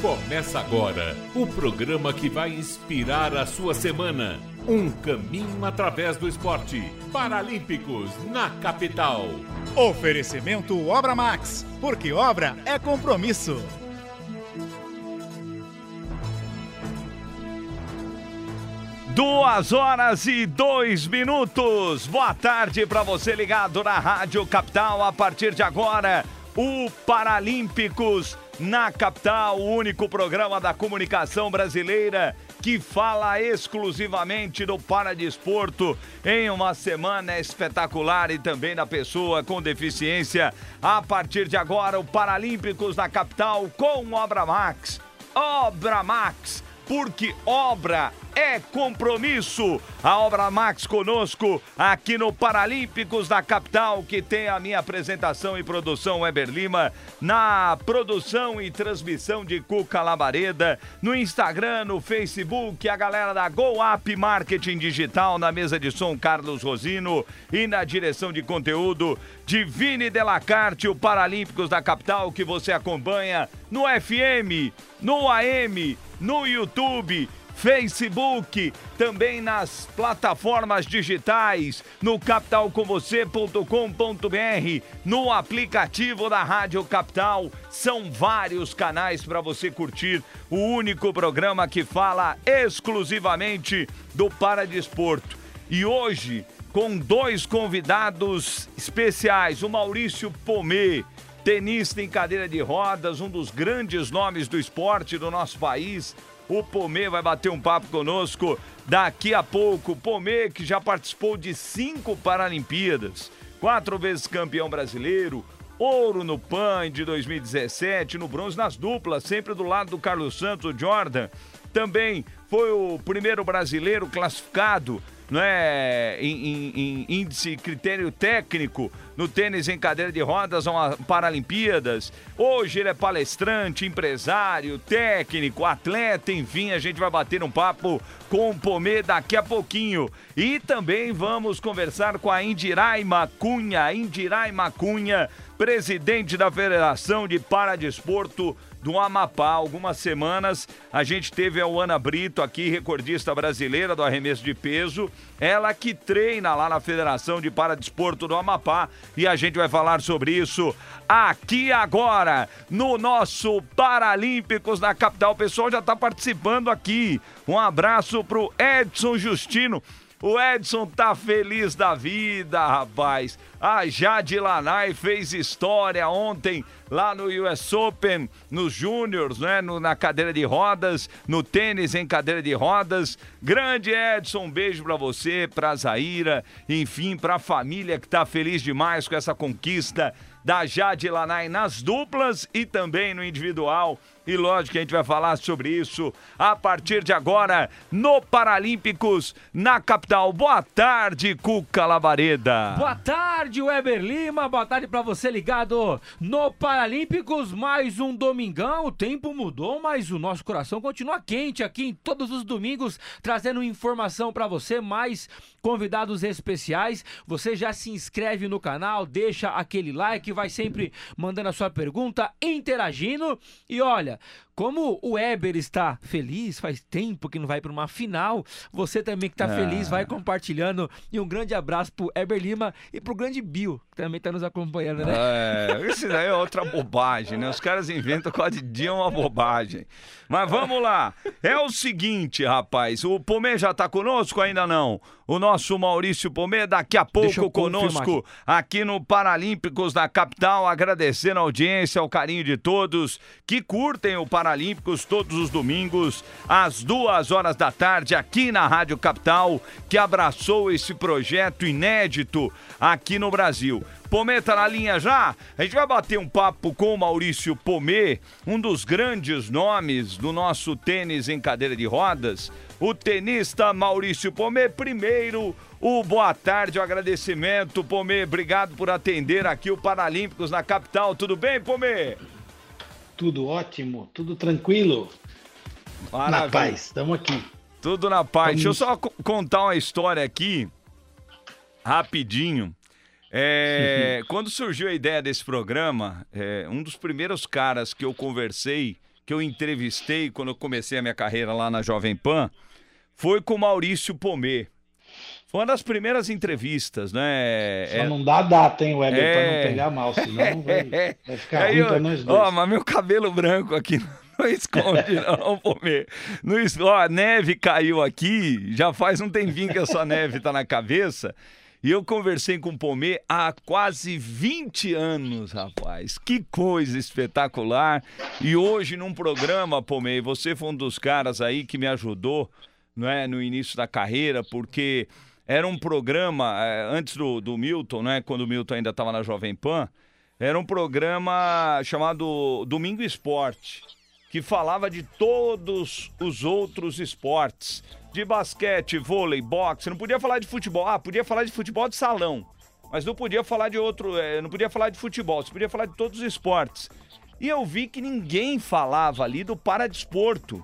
Começa agora o programa que vai inspirar a sua semana. Um caminho através do esporte. Paralímpicos na capital. Oferecimento Obra Max, porque obra é compromisso. Duas horas e dois minutos. Boa tarde para você ligado na Rádio Capital. A partir de agora, o Paralímpicos na Capital, o único programa da comunicação brasileira que fala exclusivamente do paradesporto em uma semana espetacular e também da pessoa com deficiência. A partir de agora, o Paralímpicos na Capital com Obra Max. Obra Max porque obra é compromisso. A Obra Max conosco aqui no Paralímpicos da capital, que tem a minha apresentação e produção Weber Lima, na produção e transmissão de Cuca Labareda, no Instagram, no Facebook, a galera da Go Up Marketing Digital, na mesa de som Carlos Rosino e na direção de conteúdo Divine Delacarte, o Paralímpicos da capital, que você acompanha no FM, no AM, no YouTube, Facebook, também nas plataformas digitais, no capitalcomvocê.com.br, no aplicativo da Rádio Capital. São vários canais para você curtir o único programa que fala exclusivamente do paradesporto. E hoje, com dois convidados especiais, o Maurício Pomê, tenista em cadeira de rodas, um dos grandes nomes do esporte do nosso país. O Pomê vai bater um papo conosco daqui a pouco. Pomê, que já participou de cinco Paralimpíadas, quatro vezes campeão brasileiro, ouro no PAN de 2017, no bronze nas duplas, sempre do lado do Carlos Santos Jordan. Também foi o primeiro brasileiro classificado né, em, em, em, índice critério técnico no tênis em cadeira de rodas a Paralimpíadas. Hoje ele é palestrante, empresário, técnico, atleta, enfim, a gente vai bater um papo com o Pomê daqui a pouquinho. E também vamos conversar com a Indiraima Cunha, Indiraima Cunha, presidente da Federação de Paradesporto do Amapá. Algumas semanas a gente teve a Ana Brito aqui, recordista brasileira do arremesso de peso. Ela que treina lá na Federação de Paradesporto do Amapá. E a gente vai falar sobre isso aqui agora, no nosso Paralímpicos da capital. O pessoal já está participando aqui. Um abraço pro Edson Justino. O Edson tá feliz da vida, rapaz. A Jade Lanai fez história ontem lá no US Open, nos Júniors, né? No, na cadeira de rodas, no tênis em cadeira de rodas. Grande Edson, um beijo para você, pra Zaira, enfim, pra família que tá feliz demais com essa conquista da Jade Lanai nas duplas e também no individual. E lógico que a gente vai falar sobre isso a partir de agora no Paralímpicos na capital. Boa tarde, Cuca Labareda. Boa tarde, Weber Lima. Boa tarde para você ligado no Paralímpicos. Mais um domingão. O tempo mudou, mas o nosso coração continua quente aqui em todos os domingos, trazendo informação para você, mais convidados especiais. Você já se inscreve no canal, deixa aquele like, vai sempre mandando a sua pergunta, interagindo. E olha, Yeah. Como o Weber está feliz, faz tempo que não vai para uma final, você também que está feliz, vai compartilhando. E um grande abraço pro Weber Lima e pro grande Bill, que também está nos acompanhando, né? É, isso daí é outra bobagem, né? Os caras inventam quase dia uma bobagem. Mas vamos lá. É o seguinte, rapaz, o Pomê já está conosco ainda não? O nosso Maurício Pomê daqui a pouco conosco aqui. aqui no Paralímpicos da capital, agradecendo a audiência, o carinho de todos que curtem o Paralímpicos todos os domingos, às duas horas da tarde, aqui na Rádio Capital, que abraçou esse projeto inédito aqui no Brasil. Pomê tá na linha já? A gente vai bater um papo com o Maurício Pomê, um dos grandes nomes do nosso tênis em cadeira de rodas. O tenista Maurício Pomê, primeiro, o boa tarde, o agradecimento, Pomê. Obrigado por atender aqui o Paralímpicos na capital. Tudo bem, Pomê? Tudo ótimo, tudo tranquilo. Maravilha. Na paz, estamos aqui. Tudo na paz. Deixa eu só contar uma história aqui, rapidinho. É, quando surgiu a ideia desse programa, é, um dos primeiros caras que eu conversei, que eu entrevistei quando eu comecei a minha carreira lá na Jovem Pan foi com o Maurício Pomê. Foi uma das primeiras entrevistas, né? Só é... não dá data, hein, Weber, é... pra não pegar mal, senão vai, vai ficar Aí ruim eu... pra nós dois. Ó, mas meu cabelo branco aqui não esconde, não, Pomê. No, ó, a neve caiu aqui, já faz um tempinho que essa neve tá na cabeça. E eu conversei com o Pomê há quase 20 anos, rapaz. Que coisa espetacular. E hoje, num programa, Pomê, você foi um dos caras aí que me ajudou não é, no início da carreira, porque era um programa, é, antes do, do Milton, né, quando o Milton ainda estava na Jovem Pan, era um programa chamado Domingo Esporte, que falava de todos os outros esportes de basquete, vôlei, boxe, não podia falar de futebol. Ah, podia falar de futebol de salão, mas não podia falar de outro, é, não podia falar de futebol, você podia falar de todos os esportes. E eu vi que ninguém falava ali do paradesporto.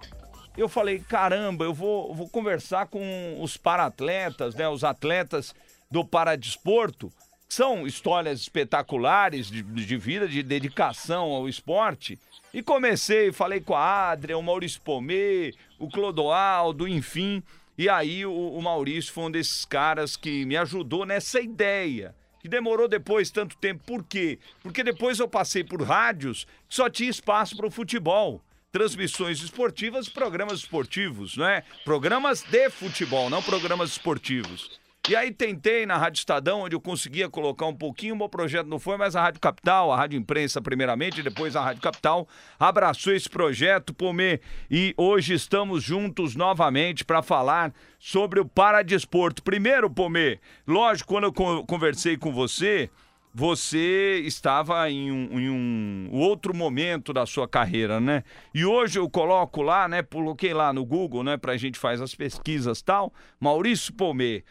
Eu falei, caramba, eu vou, vou conversar com os paratletas, né, os atletas do paradesporto, são histórias espetaculares de, de vida, de dedicação ao esporte. E comecei, falei com a Adria, o Maurício Pomê, o Clodoaldo, enfim. E aí o, o Maurício foi um desses caras que me ajudou nessa ideia que demorou depois tanto tempo. Por quê? Porque depois eu passei por rádios que só tinha espaço para o futebol. Transmissões esportivas, programas esportivos, não é? Programas de futebol, não programas esportivos. E aí tentei na Rádio Estadão, onde eu conseguia colocar um pouquinho, o meu projeto não foi, mas a Rádio Capital, a Rádio Imprensa primeiramente, depois a Rádio Capital, abraçou esse projeto, Pomê, e hoje estamos juntos novamente para falar sobre o Paradesporto. Primeiro, Pomê, lógico, quando eu conversei com você, você estava em um, em um, outro momento da sua carreira, né? E hoje eu coloco lá, né? Coloquei lá no Google, né? Pra gente fazer as pesquisas tal. Maurício Pomê,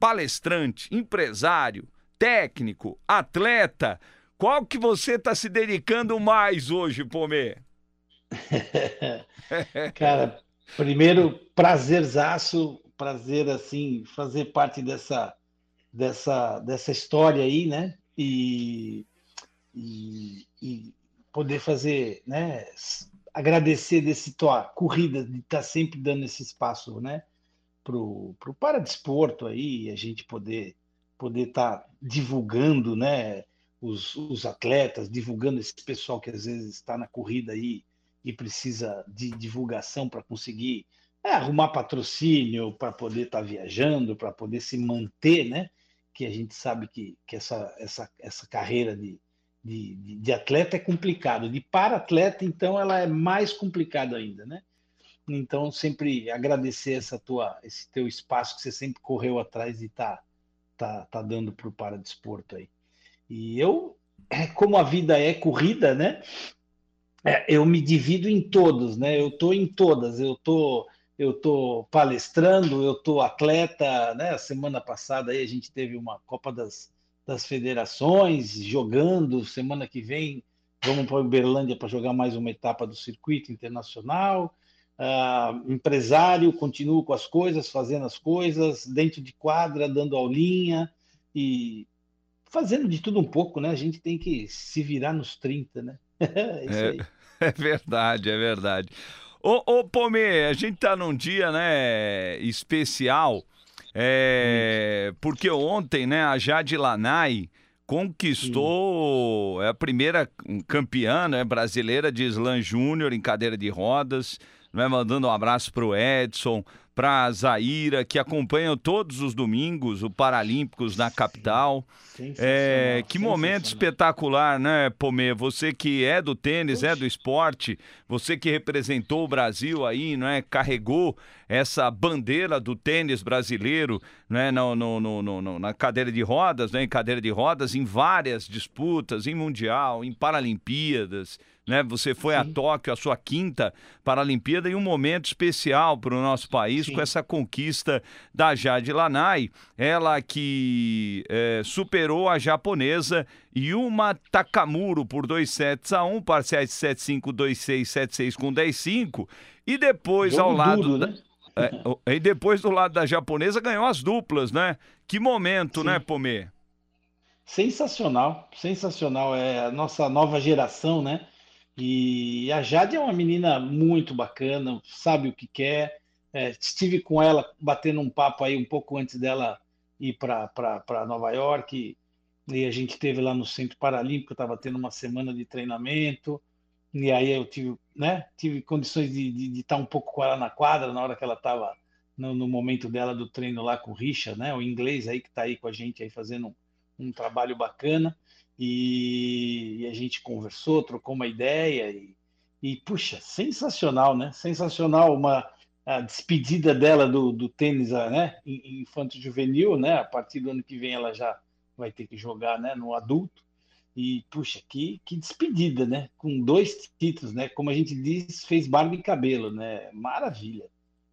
palestrante, empresário, técnico, atleta. Qual que você está se dedicando mais hoje, Pomê? Cara, primeiro, prazerzaço, prazer, assim, fazer parte dessa, dessa, dessa história aí, né? E, e, e poder fazer, né, agradecer desse tua corrida, de estar tá sempre dando esse espaço, né, pro, pro paradesporto aí, a gente poder poder estar tá divulgando, né, os, os atletas, divulgando esse pessoal que às vezes está na corrida aí e precisa de divulgação para conseguir é, arrumar patrocínio, para poder estar tá viajando, para poder se manter, né? Que a gente sabe que, que essa, essa, essa carreira de, de, de atleta é complicado. De para-atleta, então, ela é mais complicada ainda, né? Então, sempre agradecer essa tua, esse teu espaço que você sempre correu atrás e está tá, tá dando para o paradesporto aí. E eu, é, como a vida é corrida, né? É, eu me divido em todas, né? Eu estou em todas. Eu estou eu estou palestrando, eu estou atleta, né? Semana passada aí a gente teve uma Copa das, das Federações jogando, semana que vem vamos para Uberlândia para jogar mais uma etapa do circuito internacional. Uh, empresário, continuo com as coisas, fazendo as coisas, dentro de quadra, dando aulinha e fazendo de tudo um pouco, né? A gente tem que se virar nos 30, né? é, é verdade, é verdade. Ô, ô Pomê, a gente tá num dia, né, especial, é, porque ontem, né, a Jade Lanai conquistou, é a primeira campeã né, brasileira de slam júnior em cadeira de rodas, né, mandando um abraço pro Edson, para Zaira, que acompanham todos os domingos o Paralímpicos na capital. É, que momento espetacular, né, Pomê? Você que é do tênis, é do esporte, você que representou o Brasil aí, né? Carregou essa bandeira do tênis brasileiro, né? No, no, no, no, na cadeira de rodas, né? Em cadeira de rodas, em várias disputas, em Mundial, em Paralimpíadas né? Você foi Sim. a Tóquio, a sua quinta Paralimpíada, e um momento especial para o nosso país Sim. com essa conquista da Jade Lanai, ela que é, superou a japonesa Yuma Takamuro por 2 sets a 1, parciais 7-5, 2-6, 7-6 com 10-5, e depois Jogo ao lado... Duro, né? É, e depois do lado da japonesa ganhou as duplas, né? Que momento, né, Sim. né, Pomê? Sensacional, sensacional. É a nossa nova geração, né? E a Jade é uma menina muito bacana, sabe o que quer. É, estive com ela batendo um papo aí um pouco antes dela ir para Nova York. E a gente teve lá no Centro Paralímpico, estava tendo uma semana de treinamento. E aí eu tive, né, tive condições de, de, de estar um pouco com ela na quadra na hora que ela estava no, no, momento dela do treino lá com o Richard, né, o inglês aí que está aí com a gente aí fazendo um, um trabalho bacana. E, e, a gente conversou, trocou uma ideia e, e puxa, sensacional, né? Sensacional uma a despedida dela do, do tênis, né? Infanto juvenil, né? A partir do ano que vem ela já vai ter que jogar, né? No adulto. E, puxa, que, que despedida, né? Com dois títulos, né? Como a gente diz, fez barba e cabelo, né? Maravilha.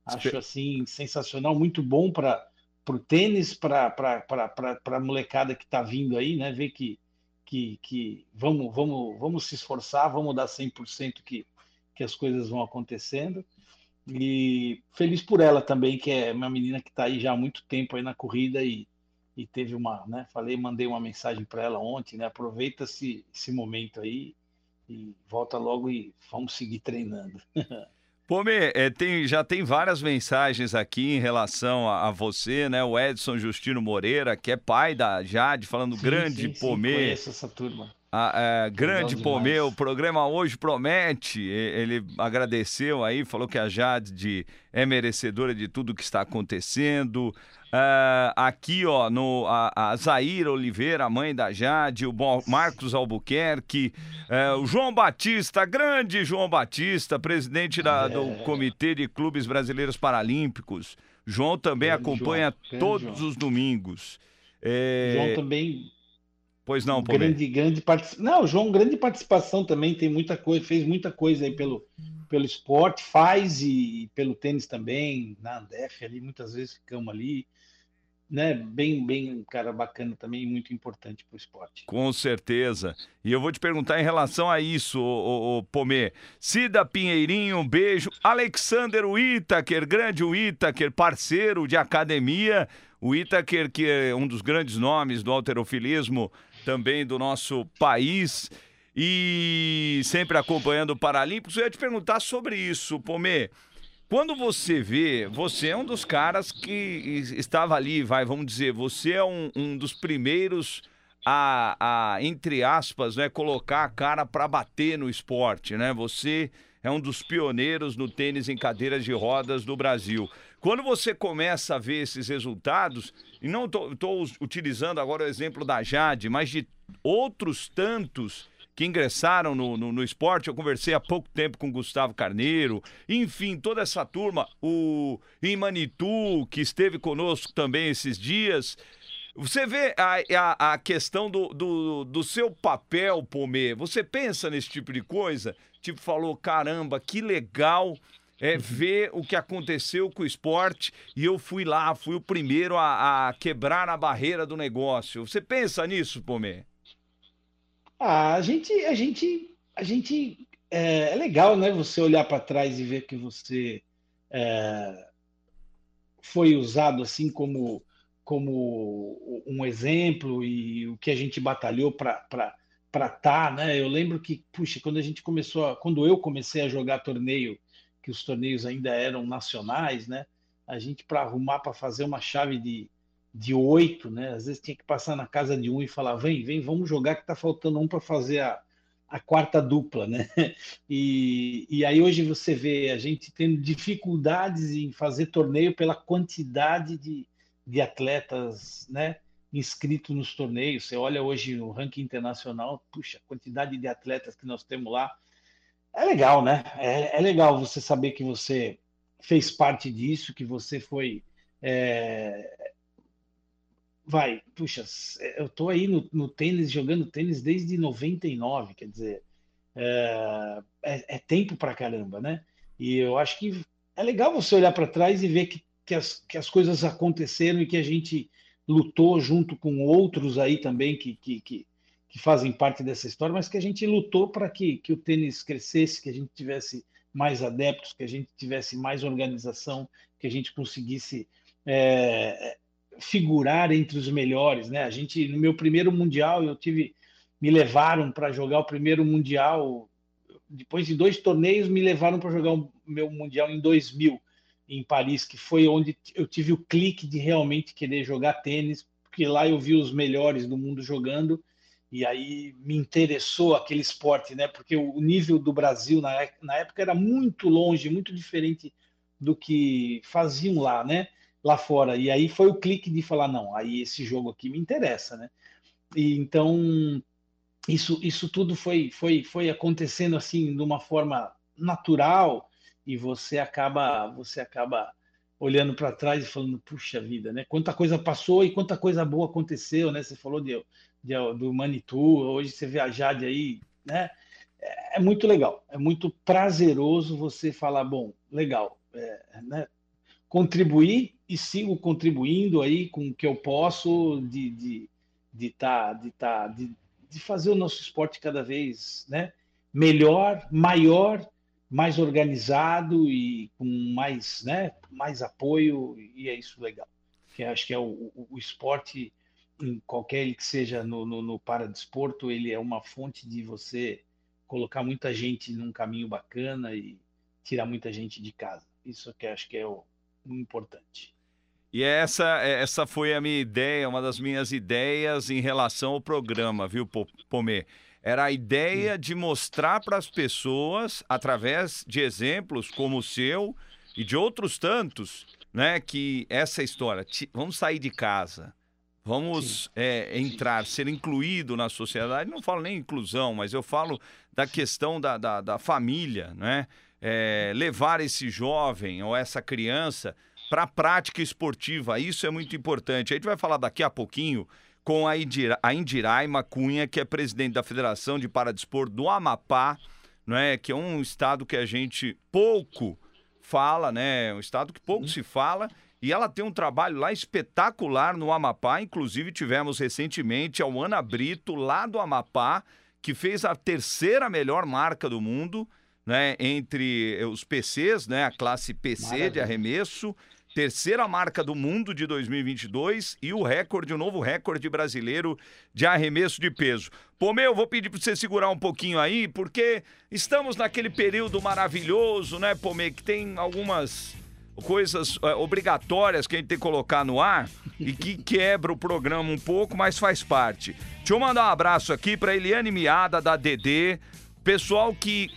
Acho, assim, sensacional, muito bom para o tênis, para a molecada que está vindo aí, né? Ver que, que, que vamos, vamos, vamos se esforçar, vamos dar 100% que, que as coisas vão acontecendo. E feliz por ela também, que é uma menina que está aí já há muito tempo aí na corrida e e teve uma, né? Falei, mandei uma mensagem para ela ontem, né? Aproveita esse, esse momento aí e volta logo e vamos seguir treinando. Pome, é, tem, já tem várias mensagens aqui em relação a, a, você, né? O Edson Justino Moreira, que é pai da Jade, falando sim, grande sim, Pomê. Sim, conheço essa turma. A, a, grande Pomê, o programa hoje promete. Ele agradeceu aí, falou que a Jade é merecedora de tudo que está acontecendo. Uh, aqui, ó, no, a, a Zaira Oliveira, a mãe da Jade, o Marcos Albuquerque, uh, o João Batista, grande João Batista, presidente da, do é. Comitê de Clubes Brasileiros Paralímpicos. João também grande acompanha João, todos João. os domingos. É... João também. Pois não, Pomê. Grande, grande participação. Não, João, grande participação também, tem muita coisa, fez muita coisa aí pelo, pelo esporte, faz e pelo tênis também, na Andef ali, muitas vezes ficamos ali né, bem, bem, cara bacana também, muito importante para o esporte. Com certeza. E eu vou te perguntar em relação a isso, o, o, Pomê. Cida Pinheirinho, um beijo. Alexander Whittaker, grande Whittaker, parceiro de academia. O Whittaker, que é um dos grandes nomes do alterofilismo também do nosso país e sempre acompanhando o Paralímpicos. Eu ia te perguntar sobre isso, Pomê. Quando você vê, você é um dos caras que estava ali, vai, vamos dizer, você é um, um dos primeiros a, a, entre aspas, né, colocar a cara para bater no esporte, né? Você é um dos pioneiros no tênis em cadeiras de rodas do Brasil. Quando você começa a ver esses resultados, e não estou utilizando agora o exemplo da Jade, mas de outros tantos que ingressaram no, no, no, esporte. Eu conversei há pouco tempo com Gustavo Carneiro, enfim, toda essa turma, o Imanitu, que esteve conosco também esses dias. Você vê a, a, a questão do, do, do, seu papel, Pomê, você pensa nesse tipo de coisa? Tipo, falou, caramba, que legal é, ver o que aconteceu com o esporte e eu fui lá, fui o primeiro a, a quebrar a barreira do negócio. Você pensa nisso, Pomê? Ah, a gente, a gente, a gente é, é legal, né? Você olhar para trás e ver que você é, foi usado assim como como um exemplo e o que a gente batalhou para para tá, né? Eu lembro que, puxa, quando a gente começou, a, quando eu comecei a jogar torneio, que os torneios ainda eram nacionais, né? A gente para arrumar para fazer uma chave de de oito, né? Às vezes tinha que passar na casa de um e falar: vem, vem, vamos jogar que tá faltando um para fazer a, a quarta dupla, né? E, e aí hoje você vê a gente tendo dificuldades em fazer torneio pela quantidade de, de atletas, né? Inscritos nos torneios. Você olha hoje o ranking internacional, puxa, a quantidade de atletas que nós temos lá. É legal, né? É, é legal você saber que você fez parte disso, que você foi é, vai, puxa, eu tô aí no, no, tênis, jogando tênis desde 99, quer dizer, é, é, é tempo pra caramba, né? E eu acho que é legal você olhar para trás e ver que, que, as, que as coisas aconteceram e que a gente lutou junto com outros aí também que, que, que, que fazem parte dessa história, mas que a gente lutou para que, que o tênis crescesse, que a gente tivesse mais adeptos, que a gente tivesse mais organização, que a gente conseguisse é, figurar entre os melhores, né? A gente no meu primeiro mundial eu tive me levaram para jogar o primeiro mundial. depois de dois torneios, me levaram para jogar o meu Mundial em 2000, em Paris, que foi onde eu tive o clique de realmente querer jogar tênis, porque lá eu vi os melhores do mundo jogando, e aí me interessou aquele esporte, né? Porque o nível do Brasil na, na época era muito longe, muito diferente do que faziam lá, né? Lá fora. E aí foi o clique de falar, não, aí esse jogo aqui me interessa, né? E então isso, isso tudo foi, foi, foi acontecendo assim de uma forma natural e você acaba você acaba olhando para trás e falando puxa vida né quanta coisa passou e quanta coisa boa aconteceu né você falou de, de do Manitou hoje você viajar de aí né é, é, muito legal é muito prazeroso você falar bom legal é, né? contribuir e sigo contribuindo aí com o que eu posso de de de tá, de, tá, de, de fazer o nosso esporte cada vez né, melhor, maior, mais organizado e com mais, né, mais apoio, e é isso legal. Que acho que é o, o, o esporte, em qualquer que seja no, no, no paradesporto, ele é uma fonte de você colocar muita gente num caminho bacana e tirar muita gente de casa. Isso que acho que é o, o importante. E essa, essa foi a minha ideia, uma das minhas ideias em relação ao programa, viu, Pomê? Era a ideia de mostrar para as pessoas, através de exemplos como o seu e de outros tantos, né, que essa história, vamos sair de casa, vamos é, entrar, ser incluído na sociedade. Não falo nem inclusão, mas eu falo da questão da, da, da família, né? É, levar esse jovem ou essa criança para a prática esportiva. Isso é muito importante. A gente vai falar daqui a pouquinho com a, Indira, a Indiraima Cunha, que é presidente da Federação de Paradesporto do Amapá, né, que é um estado que a gente pouco fala, né, um estado que pouco se fala, e ela tem um trabalho lá espetacular no Amapá, inclusive tivemos recentemente a Ana Brito, lá do Amapá, que fez a terceira melhor marca do mundo, né, entre os PCs, né, a classe PC Maravilha. de arremesso, terceira marca do mundo de 2022 e o recorde, o novo recorde brasileiro de arremesso de peso. Pô, meu, vou pedir para você segurar um pouquinho aí, porque estamos naquele período maravilhoso, né, Pomê, que tem algumas coisas é, obrigatórias que a gente tem que colocar no ar e que quebra o programa um pouco, mas faz parte. Deixa eu mandar um abraço aqui para Eliane Miada, da DD, pessoal que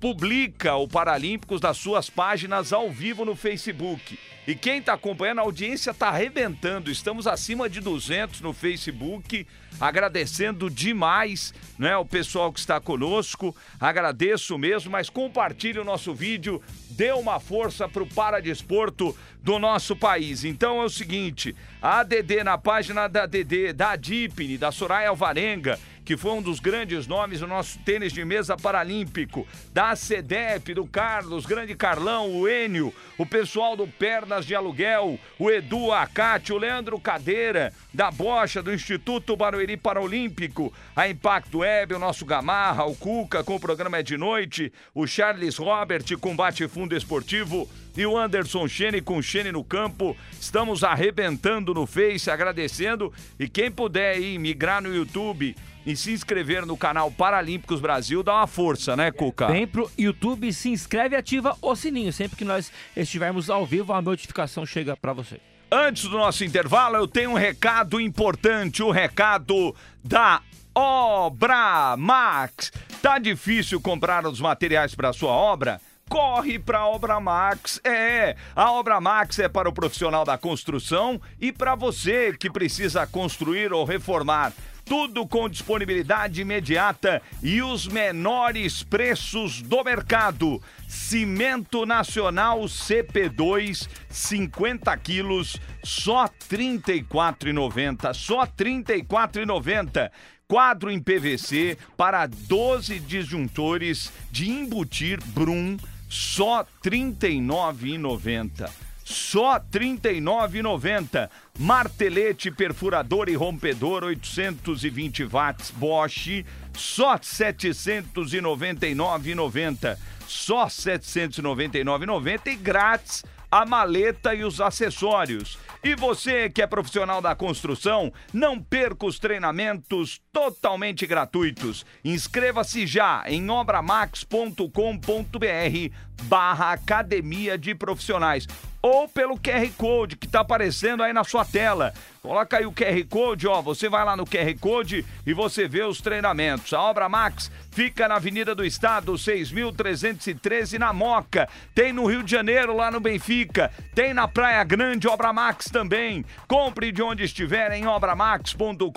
publica o Paralímpicos das suas páginas ao vivo no Facebook. E quem está acompanhando, a audiência está arrebentando. Estamos acima de 200 no Facebook. Agradecendo demais né, o pessoal que está conosco. Agradeço mesmo, mas compartilhe o nosso vídeo. Dê uma força para o paradesporto do nosso país. Então é o seguinte: a ADD na página da ADD, da Dipne, da Soraya Alvarenga que foi um dos grandes nomes do nosso tênis de mesa paralímpico, da CEDEP, do Carlos, grande Carlão, o Enio, o pessoal do Pernas de Aluguel, o Edu Acate, o Leandro Cadeira, da Bocha, do Instituto Barueri Paralímpico, a Impacto Web, o nosso Gamarra, o Cuca com o programa É de Noite, o Charles Robert com Bate Fundo Esportivo e o Anderson Chene com Chene no campo. Estamos arrebentando no Face, agradecendo. E quem puder aí migrar no YouTube e se inscrever no canal Paralímpicos Brasil, dá uma força, né, Cuca? Vem pro YouTube, se inscreve e ativa o sininho. Sempre que nós estivermos ao vivo, a notificação chega para você. Antes do nosso intervalo, eu tenho um recado importante, o recado da Obra Max. Tá difícil comprar os materiais para sua obra? corre para a Obra Max. É, a Obra Max é para o profissional da construção e para você que precisa construir ou reformar. Tudo com disponibilidade imediata e os menores preços do mercado. Cimento Nacional CP2, 50 quilos, só R$ 34,90. Só R$ 34,90 quadro em PVC para 12 disjuntores de embutir Brum, só R$ 39,90 só R$ 39,90. Martelete, perfurador e rompedor, 820 watts Bosch, só R$ 799,90. Só R$ 799,90 e grátis a maleta e os acessórios. E você que é profissional da construção, não perca os treinamentos totalmente gratuitos. Inscreva-se já em obramax.com.br barra Academia de Profissionais ou pelo QR Code que está aparecendo aí na sua tela. Coloca aí o QR Code, ó, você vai lá no QR Code e você vê os treinamentos. A Obra Max fica na Avenida do Estado, 6.313 na Moca. Tem no Rio de Janeiro, lá no Benfica. Tem na Praia Grande, Obra Max também. Compre de onde estiver em obramax.com.br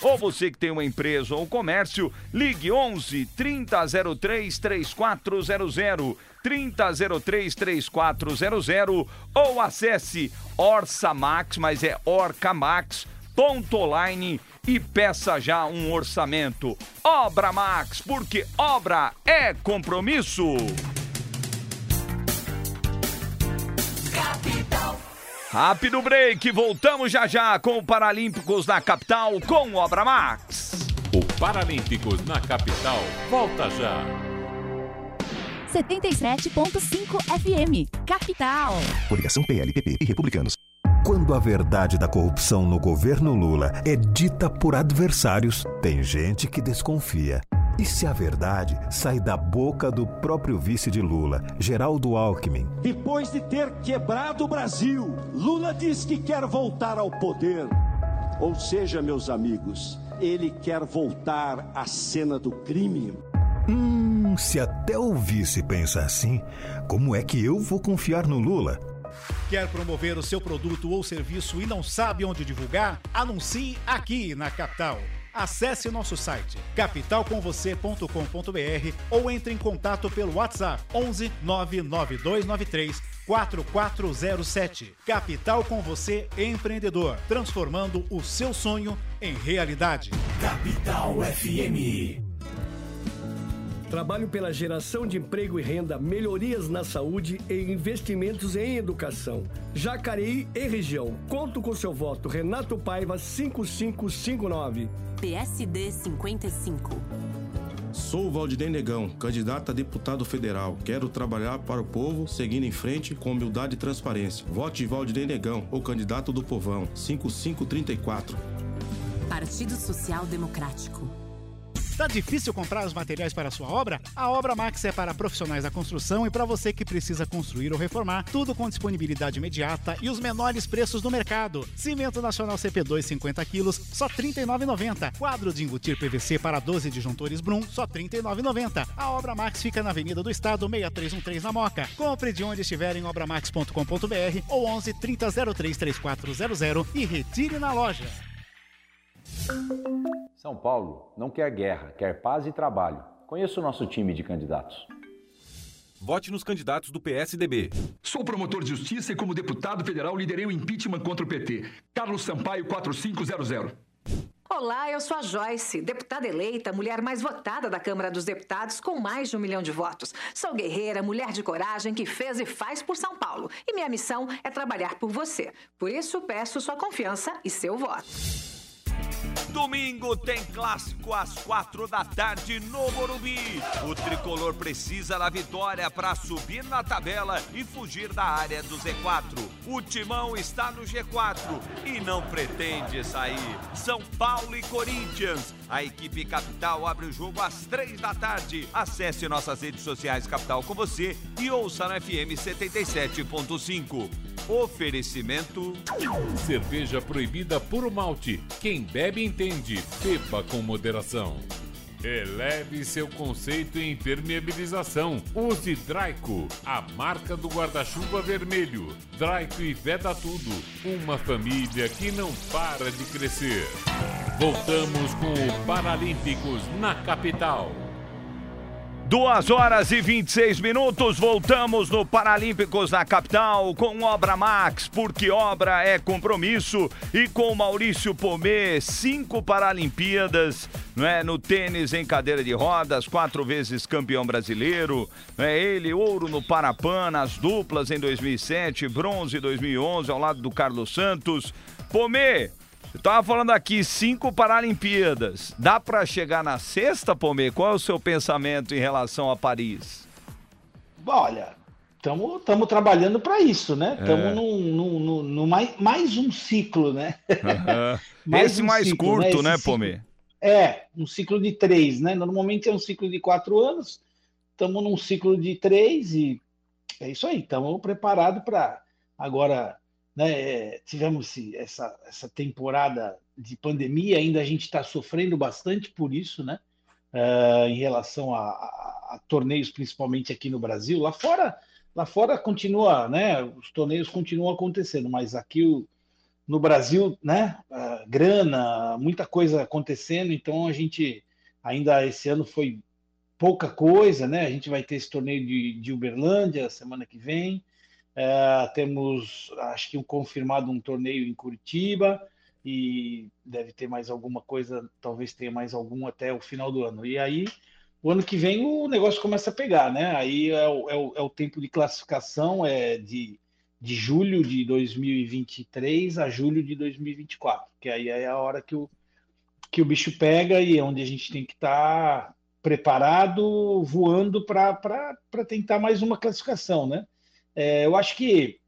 ou você que tem uma empresa ou comércio, ligue 11 3003 3400. 30033400 ou acesse Orsamax, mas é orcamax.online e peça já um orçamento. Obra Max, porque obra é compromisso. Rápido break, voltamos já já com o Paralímpicos na capital com Obra Max. O Paralímpicos na capital volta já. 77.5 FM, capital. Coligação PLPP e Republicanos. Quando a verdade da corrupção no governo Lula é dita por adversários, tem gente que desconfia. E se a verdade sai da boca do próprio vice de Lula, Geraldo Alckmin? Depois de ter quebrado o Brasil, Lula diz que quer voltar ao poder. Ou seja, meus amigos, ele quer voltar à cena do crime. Hum, se até o vice pensa assim, como é que eu vou confiar no Lula? Quer promover o seu produto ou serviço e não sabe onde divulgar? Anuncie aqui na Capital. Acesse nosso site capitalcomvocê.com.br ou entre em contato pelo WhatsApp 11 99293 4407. Capital com você, empreendedor, transformando o seu sonho em realidade. Capital FM. Trabalho pela geração de emprego e renda, melhorias na saúde e investimentos em educação. Jacareí e região. Conto com seu voto. Renato Paiva 5559. PSD 55. Sou Valdinei Negão, candidato a deputado federal. Quero trabalhar para o povo, seguindo em frente com humildade e transparência. Vote Valdinei Negão, o candidato do povão. 5534. Partido Social Democrático. Tá difícil comprar os materiais para sua obra? A Obra Max é para profissionais da construção e para você que precisa construir ou reformar, tudo com disponibilidade imediata e os menores preços do mercado. Cimento Nacional CP2 50 quilos, só R$ 39,90. Quadro de embutir PVC para 12 disjuntores Brum, só R$ 39,90. A Obra Max fica na Avenida do Estado, 6313 na Moca. Compre de onde estiver em obramax.com.br ou 11 3003 3400 e retire na loja. São Paulo não quer guerra, quer paz e trabalho. Conheça o nosso time de candidatos. Vote nos candidatos do PSDB. Sou promotor de justiça e, como deputado federal, liderei o impeachment contra o PT. Carlos Sampaio, 4500. Olá, eu sou a Joyce, deputada eleita, mulher mais votada da Câmara dos Deputados, com mais de um milhão de votos. Sou guerreira, mulher de coragem que fez e faz por São Paulo. E minha missão é trabalhar por você. Por isso, peço sua confiança e seu voto. Domingo tem clássico às quatro da tarde no Morumbi. O tricolor precisa da vitória para subir na tabela e fugir da área do Z4. O Timão está no G4 e não pretende sair. São Paulo e Corinthians. A equipe Capital abre o jogo às três da tarde. Acesse nossas redes sociais Capital com você e ouça no FM 77.5. Oferecimento. Cerveja proibida por malte. Quem bebe entende. Beba com moderação. Eleve seu conceito em impermeabilização. Use Draico, a marca do guarda-chuva vermelho. Draico e Veda Tudo, uma família que não para de crescer. Voltamos com o Paralímpicos na capital. Duas horas e 26 minutos, voltamos no Paralímpicos na capital com Obra Max, porque obra é compromisso. E com Maurício Pomê, cinco Paralimpíadas, não é? no tênis em cadeira de rodas, quatro vezes campeão brasileiro. É? Ele, ouro no Parapan, nas duplas em 2007, bronze em 2011, ao lado do Carlos Santos. Pomê, eu tava falando aqui, cinco Paralimpíadas. Dá para chegar na sexta, Pomê? Qual é o seu pensamento em relação a Paris? Olha, Estamos trabalhando para isso, né? Estamos É. num, num- num- num mais, mais um ciclo, né? Aham. Mais Esse um mais ciclo, curto, né, Pomê? É, um ciclo de três, né? Normalmente é um ciclo de quatro anos. Estamos num ciclo de três e é isso aí. Estamos preparados para agora, né? é, tivemos essa, essa temporada de pandemia, ainda a gente está sofrendo bastante por isso, né? Ah, em relação a, a- a torneios, principalmente aqui no Brasil. Lá fora, lá fora continua, né? Os torneios continuam acontecendo, mas aqui o, no Brasil, né? ah, grana, muita coisa acontecendo, então a gente ainda esse ano foi pouca coisa, né? A gente vai ter esse torneio de, de Uberlândia semana que vem. Eh, temos, acho que um confirmado um torneio em Curitiba e deve ter mais alguma coisa, talvez tenha mais algum até o final do ano. E aí, o ano que vem o negócio começa a pegar, né? Aí é o, é o, é o tempo de classificação, é de, de julho de 2023 a julho de 2024, que aí é a hora que o, que o bicho pega e é onde a gente tem que estar preparado, voando para tentar mais uma classificação, né? É, eu acho que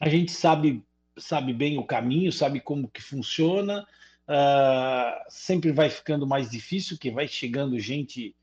a gente sabe sabe bem o caminho, sabe como que funciona, ah, sempre vai ficando mais difícil, que vai chegando gente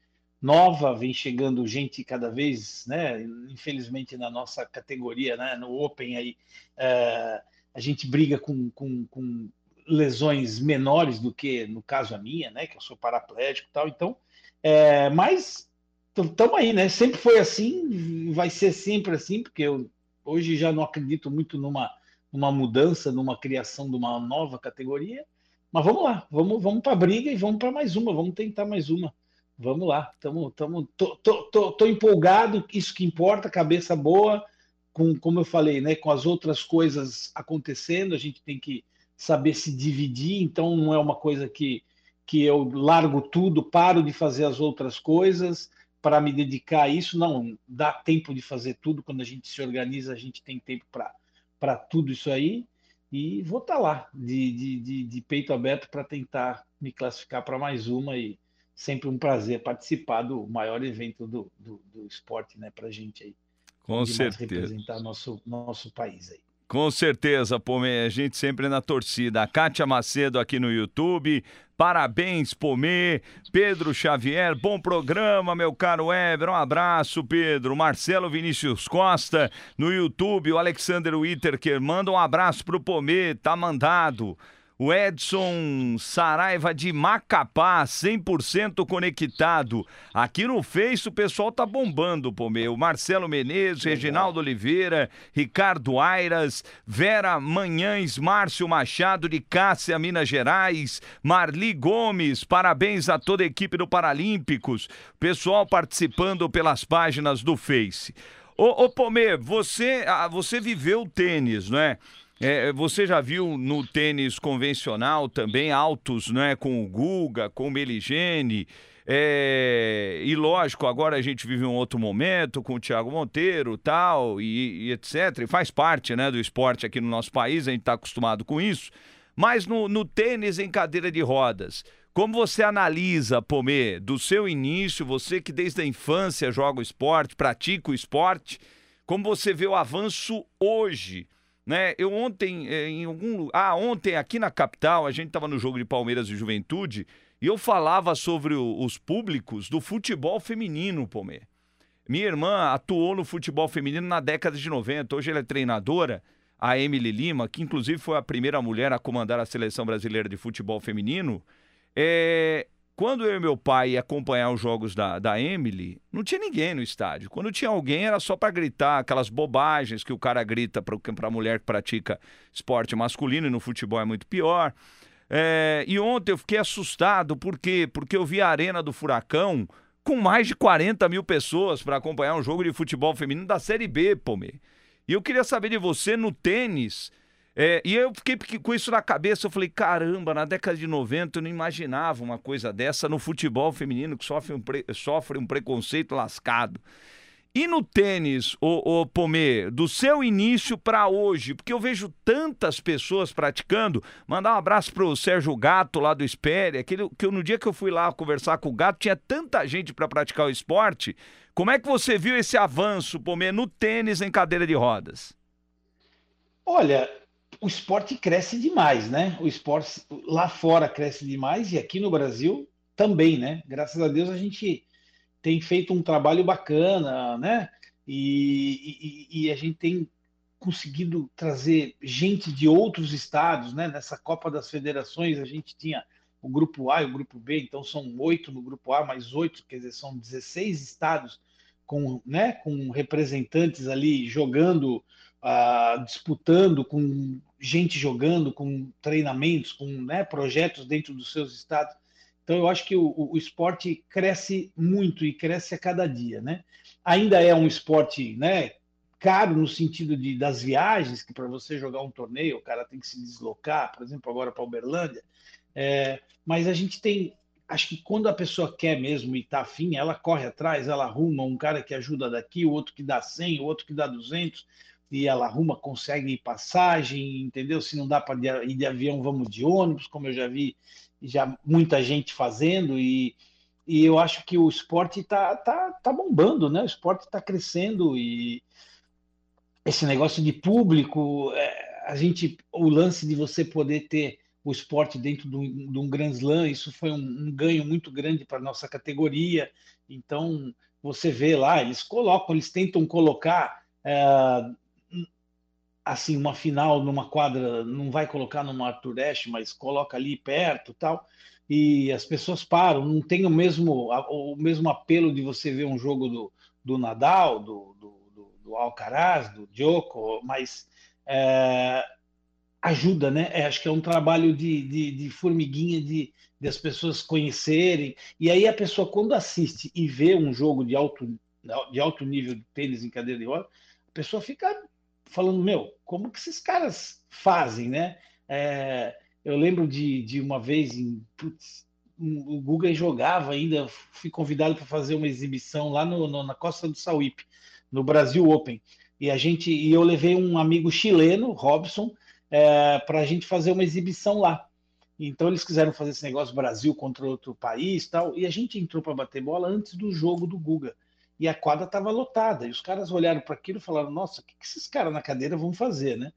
nova, vem chegando gente cada vez, né? Infelizmente na nossa categoria, né? No Open aí, ah, a gente briga com, com, com lesões menores do que no caso a minha, né? Que eu sou paraplégico e tal, então, é, mas estamos aí, né? Sempre foi assim, vai ser sempre assim, porque eu hoje já não acredito muito numa numa mudança, numa criação de uma nova categoria. Mas vamos lá, vamos, vamos para a briga e vamos para mais uma, vamos tentar mais uma. Vamos lá, tamo, tamo, tô, tô, tô, tô empolgado, isso que importa, cabeça boa, com, como eu falei, né, com as outras coisas acontecendo, a gente tem que saber se dividir, então não é uma coisa que, que eu largo tudo, paro de fazer as outras coisas para me dedicar a isso, não, dá tempo de fazer tudo, quando a gente se organiza, a gente tem tempo para para tudo isso aí e vou estar lá de, de, de, de peito aberto para tentar me classificar para mais uma e sempre um prazer participar do maior evento do, do, do esporte né, para a gente aí. Com certeza. representar nosso, nosso país aí. Com certeza, Pomê. A gente sempre na torcida. A Kátia Macedo aqui no YouTube. Parabéns, Pomê. Pedro Xavier, bom programa, meu caro Ever. Um abraço, Pedro. Marcelo Vinícius Costa no YouTube. O Alexander Whittaker manda um abraço pro Pomê. Tá mandado. O Edson Saraiva de Macapá, 100% conectado. Aqui no Face o pessoal tá bombando, pô, meu. Marcelo Menezes, Reginaldo Oliveira, Ricardo Airas, Vera Manhães, Márcio Machado de Cássia, Minas Gerais, Marli Gomes, parabéns a toda a equipe do Paralímpicos. Pessoal participando pelas páginas do Face. Ô, ô Pomê, você, ah, você viveu o tênis, não é? É, você já viu no tênis convencional também altos, né? Com o Guga, com o Meligene. É, e lógico, agora a gente vive um outro momento com o Thiago Monteiro tal, e, e etc. E faz parte né, do esporte aqui no nosso país, a gente está acostumado com isso. Mas no, no tênis em cadeira de rodas, como você analisa, Pomê, do seu início, você que desde a infância joga o esporte, pratica o esporte, como você vê o avanço hoje? Né? Eu ontem, eh, em algum Ah, ontem aqui na capital, a gente estava no jogo de Palmeiras e Juventude e eu falava sobre o- os públicos do futebol feminino, Pomê. Minha irmã atuou no futebol feminino na década de 90. Hoje ela é treinadora, a Emily Lima, que inclusive foi a primeira mulher a comandar a seleção brasileira de futebol feminino. É, Quando eu e meu pai ia acompanhar os jogos da, da Emily, não tinha ninguém no estádio. Quando tinha alguém, era só para gritar aquelas bobagens que o cara grita para a mulher que pratica esporte masculino e no futebol é muito pior. É, e ontem eu fiquei assustado, por quê? Porque eu vi a Arena do Furacão com mais de 40 mil pessoas para acompanhar um jogo de futebol feminino da Série B, Pomê. E eu queria saber de você no tênis. É, e eu fiquei com isso na cabeça. Eu falei, caramba, na década de 90 eu não imaginava uma coisa dessa no futebol feminino que sofre um, pre- sofre um preconceito lascado. E no tênis, o, o Pomê, do seu início para hoje, porque eu vejo tantas pessoas praticando. Mandar um abraço pro Sérgio Gato lá do Espere, aquele que eu, no dia que eu fui lá conversar com o Gato tinha tanta gente para praticar o esporte. Como é que você viu esse avanço, Pomê, no tênis em cadeira de rodas? Olha, o esporte cresce demais, né? O esporte lá fora cresce demais e aqui no Brasil também, né? Graças a Deus a gente tem feito um trabalho bacana, né? E, e, e, a gente tem conseguido trazer gente de outros estados, né? Nessa Copa das Federações a gente tinha o grupo A e o grupo B, então são oito no grupo A, mais oito, quer dizer, são 16 estados com, né, com representantes ali jogando, uh, disputando, com gente jogando, com treinamentos, com né, projetos dentro dos seus estados. Então, eu acho que o, o, esporte cresce muito e cresce a cada dia, né? Ainda é um esporte, né? Caro no sentido de, das viagens, que para você jogar um torneio, o cara tem que se deslocar, por exemplo, agora para Uberlândia. É, mas a gente tem, acho que quando a pessoa quer mesmo e está afim, ela corre atrás, ela arruma um cara que ajuda daqui, o outro que dá 100, o outro que dá 200, e ela arruma, consegue passagem, entendeu? Se não dá para ir de avião, vamos de ônibus, como eu já vi já muita gente fazendo e, e eu acho que o esporte está tá, tá bombando, né? O esporte está crescendo e esse negócio de público, é, a gente, o lance de você poder ter o esporte dentro de um, de um Grand Slam, isso foi um, um ganho muito grande para nossa categoria. Então, você vê lá, eles colocam, eles tentam colocar é, assim uma final numa quadra, não vai colocar numa Arthur Ashe, mas coloca ali perto, tal. E as pessoas param, não tem o mesmo o mesmo apelo de você ver um jogo do, do Nadal, do, do, do Alcaraz, do Djoko, mas é, ajuda, né? É, acho que é um trabalho de, de, de formiguinha de, de as pessoas conhecerem. E aí a pessoa, quando assiste e vê um jogo de alto, de alto nível de tênis em cadeira de roda, a pessoa fica falando, meu, como que esses caras fazem, né? É, eu lembro de, de uma vez em putz, o Guga jogava ainda, fui convidado para fazer uma exibição lá no, no, na Costa do Sauípe, no Brasil Open. E a gente e eu levei um amigo chileno, Robson, é, para a gente fazer uma exibição lá. Então eles quiseram fazer esse negócio Brasil contra outro país, tal. E a gente entrou para bater bola antes do jogo do Guga e a quadra estava lotada. E os caras olharam para aquilo e falaram: Nossa, o que, que esses caras na cadeira vão fazer, né?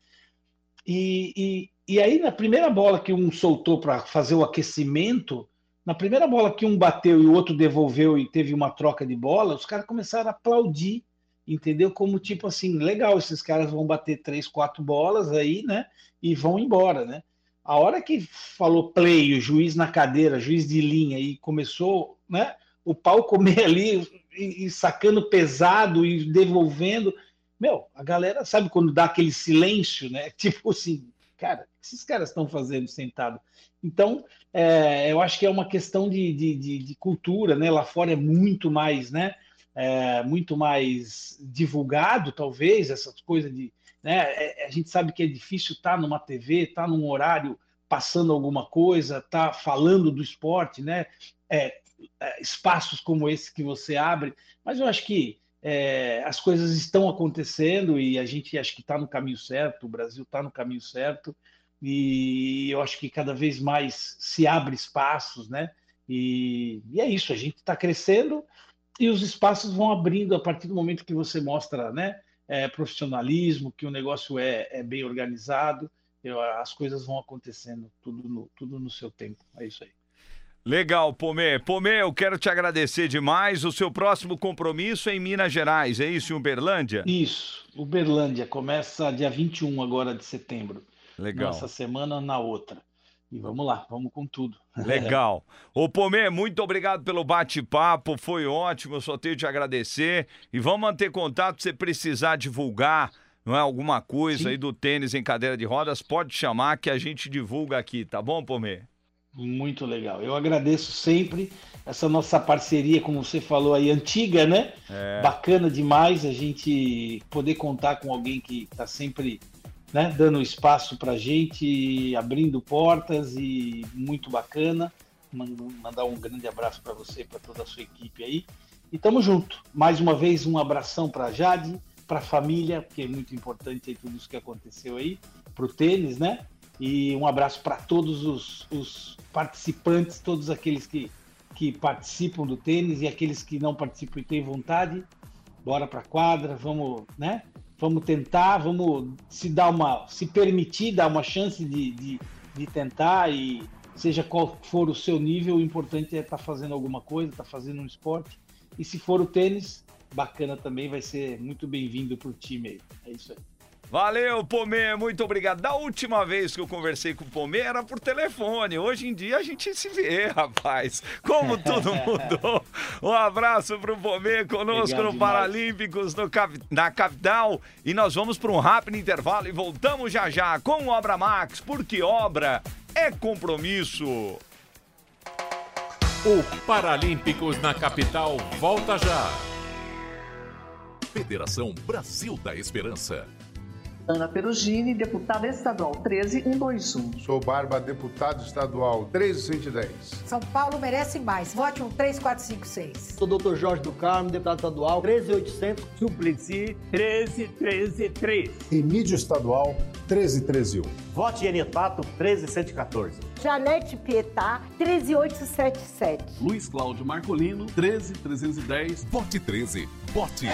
E, e, e aí, na primeira bola que um soltou para fazer o aquecimento, na primeira bola que um bateu e o outro devolveu e teve uma troca de bola, os caras começaram a aplaudir, entendeu? Como tipo assim, legal, esses caras vão bater três, quatro bolas aí, né? E vão embora, né? A hora que falou play, o juiz na cadeira, juiz de linha, e começou, né? O pau comer ali, e, sacando pesado e devolvendo. Meu, a galera sabe quando dá aquele silêncio, né? Tipo assim, cara, o que esses caras estão fazendo sentado? Então, é, eu acho que é uma questão de, de, de, de, cultura, né? Lá fora é muito mais, né? É, muito mais divulgado, talvez, essas coisas de. Né? É, a gente sabe que é difícil estar tá numa TV, estar tá num horário passando alguma coisa, estar tá falando do esporte, né? É, espaços como esse que você abre, mas eu acho que é, as coisas estão acontecendo e a gente acho que está no caminho certo, o Brasil está no caminho certo e eu acho que cada vez mais se abre espaços, né? E, e é isso, a gente está crescendo e os espaços vão abrindo a partir do momento que você mostra, né? É, profissionalismo, que o negócio é, é bem organizado, eu, as coisas vão acontecendo tudo no, tudo no seu tempo. É isso aí. Legal, Pomê. Pomê, eu quero te agradecer demais. O seu próximo compromisso é em Minas Gerais, é isso, em Uberlândia? Isso, Uberlândia. Começa dia 21 agora de setembro. Legal. Nessa semana, na outra. E vamos lá, vamos com tudo. Legal. Ô Pomê, muito obrigado pelo bate-papo, foi ótimo, eu só tenho te agradecer. E vamos manter contato se precisar divulgar não é alguma coisa Sim. aí do tênis em cadeira de rodas, pode chamar que a gente divulga aqui, tá bom, Pomê? Muito legal. Eu agradeço sempre essa nossa parceria, como você falou aí, antiga, né? É. Bacana demais a gente poder contar com alguém que está sempre né, dando espaço para a gente, abrindo portas e muito bacana. Mandar um grande abraço para você, para toda a sua equipe aí. E tamo junto. Mais uma vez, um abração para Jade, para a família, porque é muito importante aí tudo isso que aconteceu aí, para o tênis, né? E um abraço para todos os, os, participantes, todos aqueles que, que participam do tênis e aqueles que não participam e têm vontade. Bora para a quadra, vamos, né? Vamos tentar, vamos se dar uma, se permitir dar uma chance de, de, de tentar e seja qual for o seu nível, o importante é estar tá fazendo alguma coisa, estar tá fazendo um esporte. E se for o tênis, bacana também, vai ser muito bem-vindo para o time aí. É isso aí. Valeu, Pomê, muito obrigado. Da última vez que eu conversei com o Pomê era por telefone. Hoje em dia a gente se vê, rapaz. Como tudo mudou. Um abraço pro Pomê conosco Obrigado no demais. Paralímpicos no, na capital. E nós vamos para um rápido intervalo e voltamos já já com Obra Max, porque obra é compromisso. O Paralímpicos na capital volta já. Federação Brasil da Esperança. Ana Perugini, deputada estadual 13121. Sou Barba, deputado estadual 13110. São Paulo merece mais. Vote um 3456. Sou doutor Jorge do Carmo, deputado estadual 13800. Suplicy 13133. Emídio estadual 13131. Vote Enipato 13114. Janete Pietá 13877. Luiz Cláudio Marcolino 13310. Vote 13. Vote.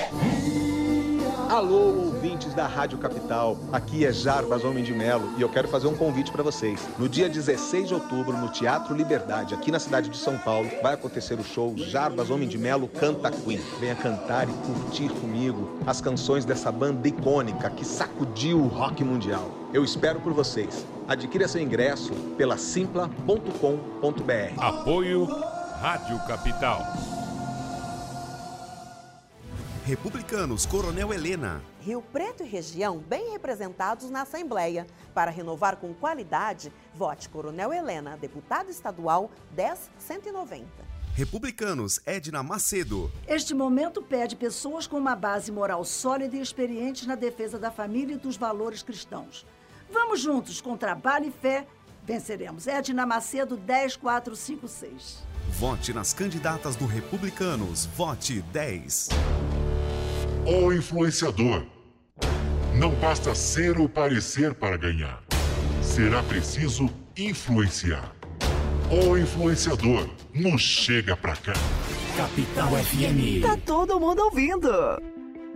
Alô, ouvintes da Rádio Capital. Aqui é Jarbas Homem de Melo e eu quero fazer um convite para vocês. No dia 16 de outubro, no Teatro Liberdade, aqui na cidade de São Paulo, vai acontecer o show Jarbas Homem de Melo Canta Queen. Venha cantar e curtir comigo as canções dessa banda icônica que sacudiu o rock mundial. Eu espero por vocês. Adquira seu ingresso pela simpla.com.br. Apoio Rádio Capital. Republicanos Coronel Helena. Rio Preto e região bem representados na Assembleia. Para renovar com qualidade, vote Coronel Helena, deputado estadual 10190. Republicanos Edna Macedo. Este momento pede pessoas com uma base moral sólida e experientes na defesa da família e dos valores cristãos. Vamos juntos, com trabalho e fé, venceremos. Edna Macedo 10456. Vote nas candidatas do Republicanos. Vote 10. O influenciador. Não basta ser ou parecer para ganhar. Será preciso influenciar. O influenciador. Não chega pra cá. Capital FM. Tá todo mundo ouvindo.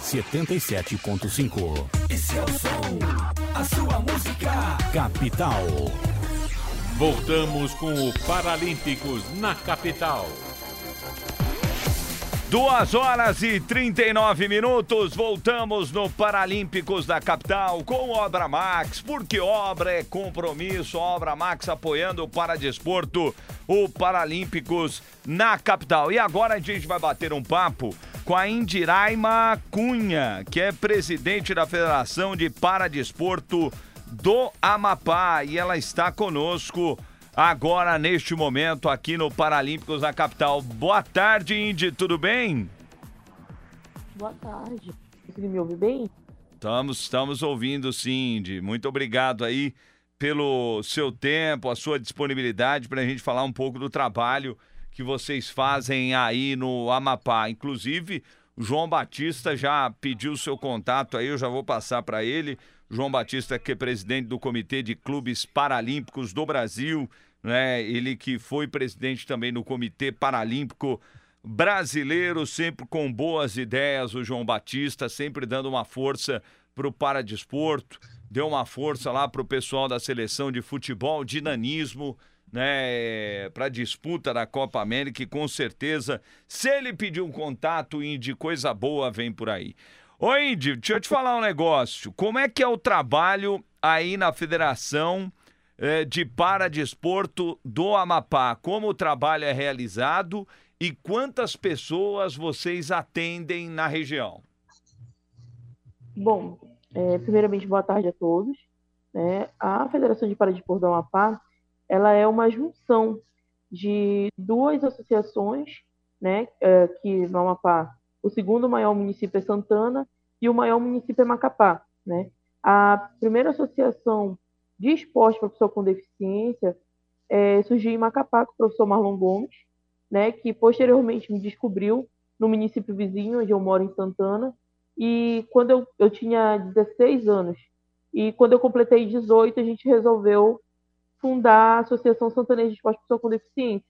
77.5 Esse é o som, a sua música. Capital. Voltamos com o Paralímpicos na capital. Duas horas e 39 minutos, voltamos no Paralímpicos da capital com Obra Max, porque obra é compromisso, Obra Max apoiando o Paradesporto, o Paralímpicos na capital. E agora a gente vai bater um papo com a Indiraima Cunha, que é presidente da Federação de Paradesporto do Amapá, e ela está conosco agora neste momento aqui no Paralímpicos na capital. Boa tarde, Indy, tudo bem? Boa tarde. Você me ouve bem? Estamos, estamos ouvindo sim, Indy. Muito obrigado aí pelo seu tempo, a sua disponibilidade para a gente falar um pouco do trabalho que vocês fazem aí no Amapá. Inclusive, o João Batista já pediu seu contato aí, eu já vou passar para ele. João Batista, que é presidente do Comitê de Clubes Paralímpicos do Brasil, né? Ele que foi presidente também no Comitê Paralímpico Brasileiro, sempre com boas ideias, o João Batista, sempre dando uma força para o paradesporto, deu uma força lá para o pessoal da seleção de futebol, dinamismo, né, para disputa da Copa América e com certeza, se ele pedir um contato, Indy, coisa boa vem por aí. Ô Indy, deixa eu te falar um negócio. Como é que é o trabalho aí na Federação eh, de Paradesporto do Amapá? Como o trabalho é realizado e quantas pessoas vocês atendem na região? Bom, é, primeiramente, boa tarde a todos. Né? A Federação de Paradesporto do Amapá, ela é uma junção de duas associações, né, é, que no Amapá, o segundo maior município é Santana e o maior município é Macapá, né? A primeira associação de esporte para pessoa com deficiência é, surgiu em Macapá com o professor Marlon Gomes, né, que posteriormente me descobriu no município vizinho, onde eu moro em Santana, e quando eu, eu tinha 16 anos, e quando eu completei 18, a gente resolveu fundar a Associação Santanense de Esporte Pessoa com Deficiência.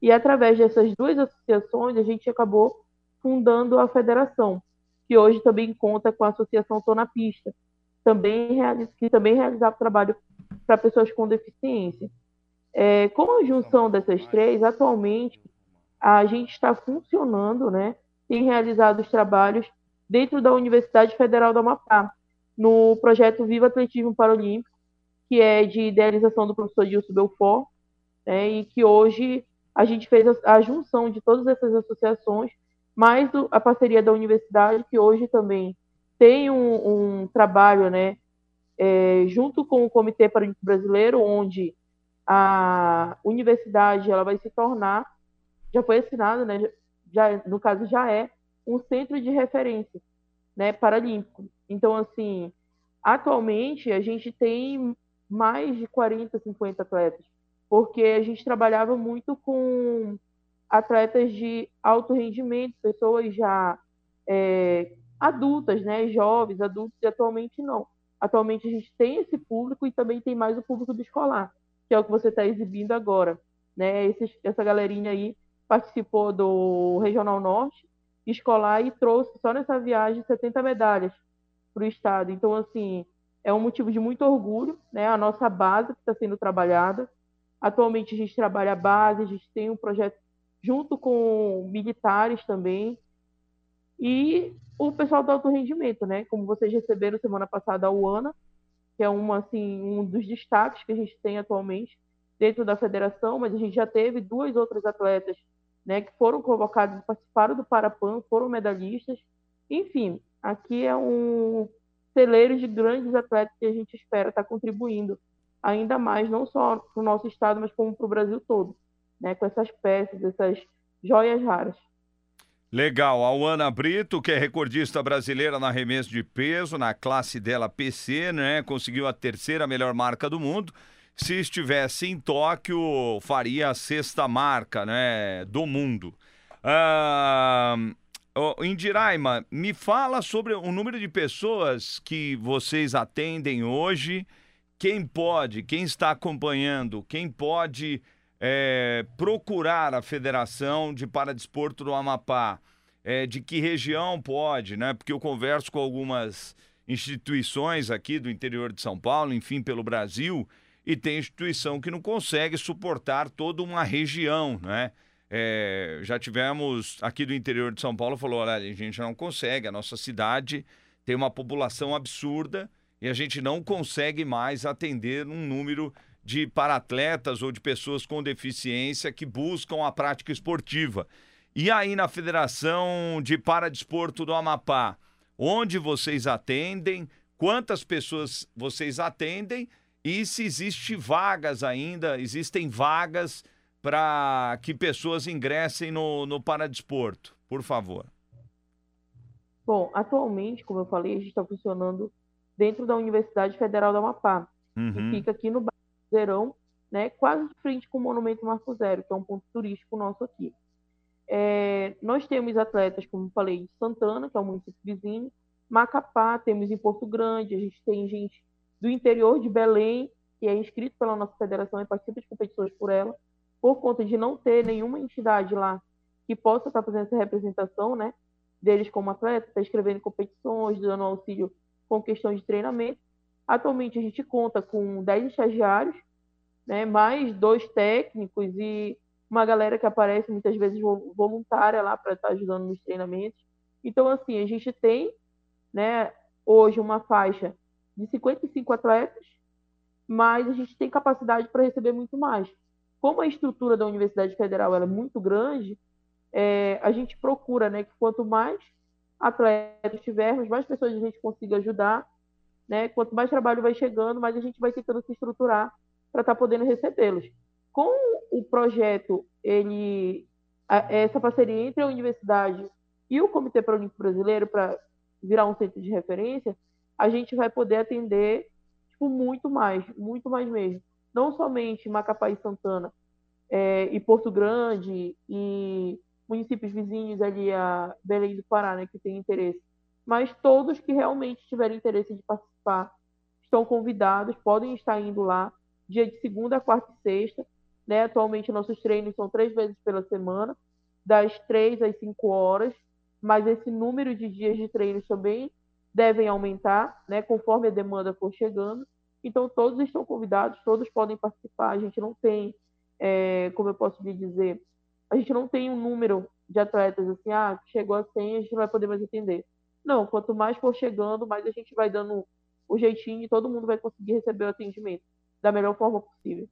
E através dessas duas associações, a gente acabou fundando a federação, que hoje também conta com a Associação Tô na Pista, também que também realizava trabalho para pessoas com deficiência. É, com a junção dessas três, atualmente a gente está funcionando, né? Tem realizado os trabalhos dentro da Universidade Federal do Amapá, no projeto Viva Atletismo Paralímpico, que é de idealização do professor Gilson Belfort, né, e que hoje a gente fez a, a junção de todas essas associações, mais do, a parceria da universidade, que hoje também tem um, um trabalho né, é, junto com o Comitê Paralímpico Brasileiro, onde a universidade ela vai se tornar, já foi assinado, né, já, no caso já é, um centro de referência né, paralímpico. Então, assim, atualmente a gente tem mais de 40, 50 atletas, porque a gente trabalhava muito com atletas de alto rendimento, pessoas já é, adultas, né, jovens, adultos, e atualmente não. Atualmente a gente tem esse público e também tem mais o público do escolar, que é o que você está exibindo agora. Né? Esse, essa galerinha aí participou do Regional Norte escolar e trouxe só nessa viagem 70 medalhas para o estado. Então, assim, é um motivo de muito orgulho, né? A nossa base que está sendo trabalhada. Atualmente a gente trabalha a base, a gente tem um projeto junto com militares também e o pessoal do alto rendimento, né? Como vocês receberam semana passada a UANA, que é uma assim um dos destaques que a gente tem atualmente dentro da federação, mas a gente já teve duas outras atletas, né, que foram convocadas, participaram do Parapan, foram medalhistas. Enfim, aqui é um celeiro de grandes atletas que a gente espera estar contribuindo ainda mais, não só para o nosso estado, mas como para o Brasil todo, né, com essas peças, essas joias raras. Legal. A Ana Brito, que é recordista brasileira na arremesso de peso, na classe dela PC, né? Conseguiu a terceira melhor marca do mundo. Se estivesse em Tóquio, faria a sexta marca, né? Do mundo. Ah, Oh, Indiraima, me fala sobre o número de pessoas que vocês atendem hoje. Quem pode, quem está acompanhando, quem pode é, procurar a Federação de Paradesporto do Amapá? É, de que região pode, né? Porque eu converso com algumas instituições aqui do interior de São Paulo, enfim, pelo Brasil, e tem instituição que não consegue suportar toda uma região, né? É, já tivemos aqui do interior de São Paulo, falou: olha, a gente não consegue, a nossa cidade tem uma população absurda e a gente não consegue mais atender um número de paratletas ou de pessoas com deficiência que buscam a prática esportiva. E aí na Federação de Paradesporto do Amapá, onde vocês atendem, quantas pessoas vocês atendem e se existe vagas ainda, existem vagas para que pessoas ingressem no, no paradesporto, por favor? Bom, atualmente, como eu falei, a gente está funcionando dentro da Universidade Federal do Amapá, uhum. que fica aqui no Zerão, né, quase de frente com o Monumento Marco Zero, que é um ponto turístico nosso aqui. É, nós temos atletas, como eu falei, de Santana, que é um município vizinho, Macapá, temos em Porto Grande, a gente tem gente do interior de Belém, que é inscrito pela nossa federação e participa de competições por ela, por conta de não ter nenhuma entidade lá que possa estar fazendo essa representação, né, deles como atleta, está escrevendo competições, dando auxílio com questões de treinamento. Atualmente a gente conta com 10 estagiários, né, mais dois técnicos e uma galera que aparece muitas vezes voluntária lá para estar ajudando nos treinamentos. Então, assim, a gente tem né, hoje uma faixa de 55 atletas, mas a gente tem capacidade para receber muito mais como a estrutura da Universidade Federal é muito grande, é, a gente procura, né, que quanto mais atletas tivermos, mais pessoas a gente consiga ajudar, né? Quanto mais trabalho vai chegando, mais a gente vai tentando se estruturar para estar tá podendo recebê-los. Com o projeto, ele essa parceria entre a universidade e o Comitê Paralímpico Brasileiro para virar um centro de referência, a gente vai poder atender tipo, muito mais, muito mais mesmo. Não somente Macapá e Santana é, e Porto Grande e municípios vizinhos ali a Belém do Pará, né, que tem interesse, mas todos que realmente tiverem interesse de participar estão convidados, podem estar indo lá, dia de segunda, quarta e sexta. Né? Atualmente, nossos treinos são três vezes pela semana, das três às cinco horas, mas esse número de dias de treinos também devem aumentar, né, conforme a demanda for chegando. Então, todos estão convidados, todos podem participar. A gente não tem, é, como eu posso lhe dizer, a gente não tem um número de atletas assim, ah, chegou a 100, a gente não vai poder mais atender. Não, quanto mais for chegando, mais a gente vai dando o jeitinho e todo mundo vai conseguir receber o atendimento da melhor forma possível.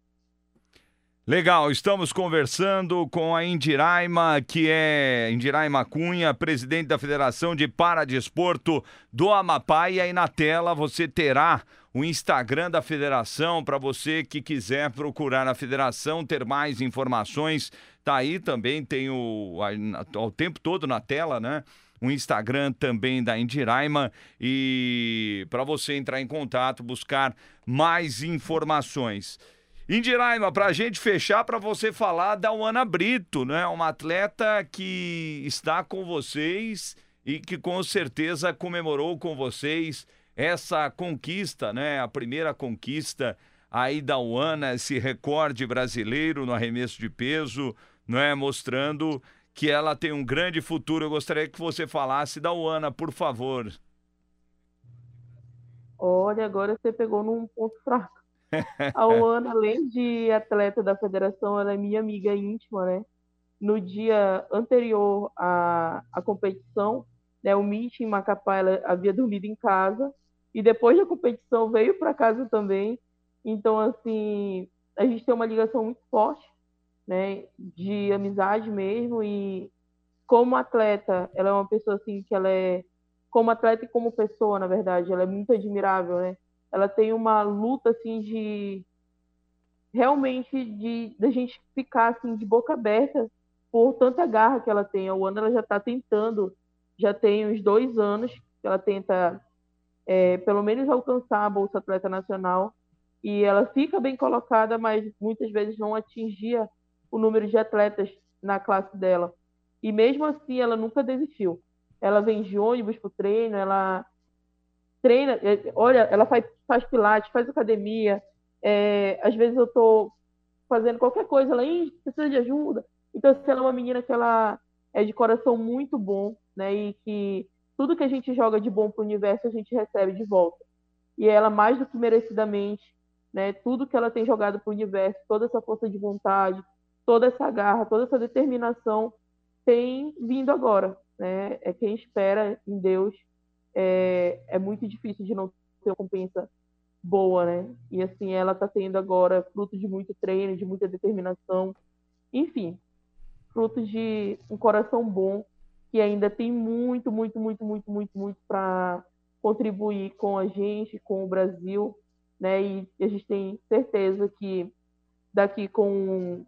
Legal, estamos conversando com a Indiraima, que é Indiraima Cunha, presidente da Federação de Paradesporto do Amapá. E aí na tela você terá o Instagram da federação para você que quiser procurar a federação, ter mais informações. Tá aí também, tem o, o tempo todo na tela, né? o Instagram também da Indiraima e para você entrar em contato, buscar mais informações. Indiraima, para a gente fechar, para você falar da Ana Brito, né? Uma atleta que está com vocês e que com certeza comemorou com vocês essa conquista, né? A primeira conquista aí da UANA, esse recorde brasileiro no arremesso de peso, não é? Mostrando que ela tem um grande futuro. Eu gostaria que você falasse da UANA, por favor. Olha, agora você pegou num ponto fraco. A Luana, além de atleta da federação, ela é minha amiga íntima, né? No dia anterior à, à competição, né, o Mitch em Macapá, ela havia dormido em casa, e depois da competição veio para casa também. Então, assim, a gente tem uma ligação muito forte, né, de amizade mesmo, e como atleta, ela é uma pessoa, assim, que ela é, como atleta e como pessoa, na verdade, ela é muito admirável, né? Ela tem uma luta assim de realmente de da gente ficar assim de boca aberta por tanta garra que ela tem. A Wanda ela já está tentando, já tem uns dois anos que ela tenta é, pelo menos alcançar a bolsa atleta nacional e ela fica bem colocada, mas muitas vezes não atingia o número de atletas na classe dela. E mesmo assim ela nunca desistiu. Ela vem de ônibus para o treino, ela treina, é, olha, ela faz, faz pilates, faz academia, é, às vezes eu estou fazendo qualquer coisa, ela precisa de ajuda. Então, se ela é uma menina que ela é de coração muito bom, né, e que tudo que a gente joga de bom para o universo a gente recebe de volta. E ela, mais do que merecidamente, né, tudo que ela tem jogado para o universo, toda essa força de vontade, toda essa garra, toda essa determinação tem vindo agora. Né? É quem espera em Deus é, é muito difícil de não ter uma compensa boa, né? E assim, ela está tendo agora fruto de muito treino, de muita determinação, enfim, fruto de um coração bom que ainda tem muito, muito, muito, muito, muito, muito para contribuir com a gente, com o Brasil, né? E a gente tem certeza que daqui com,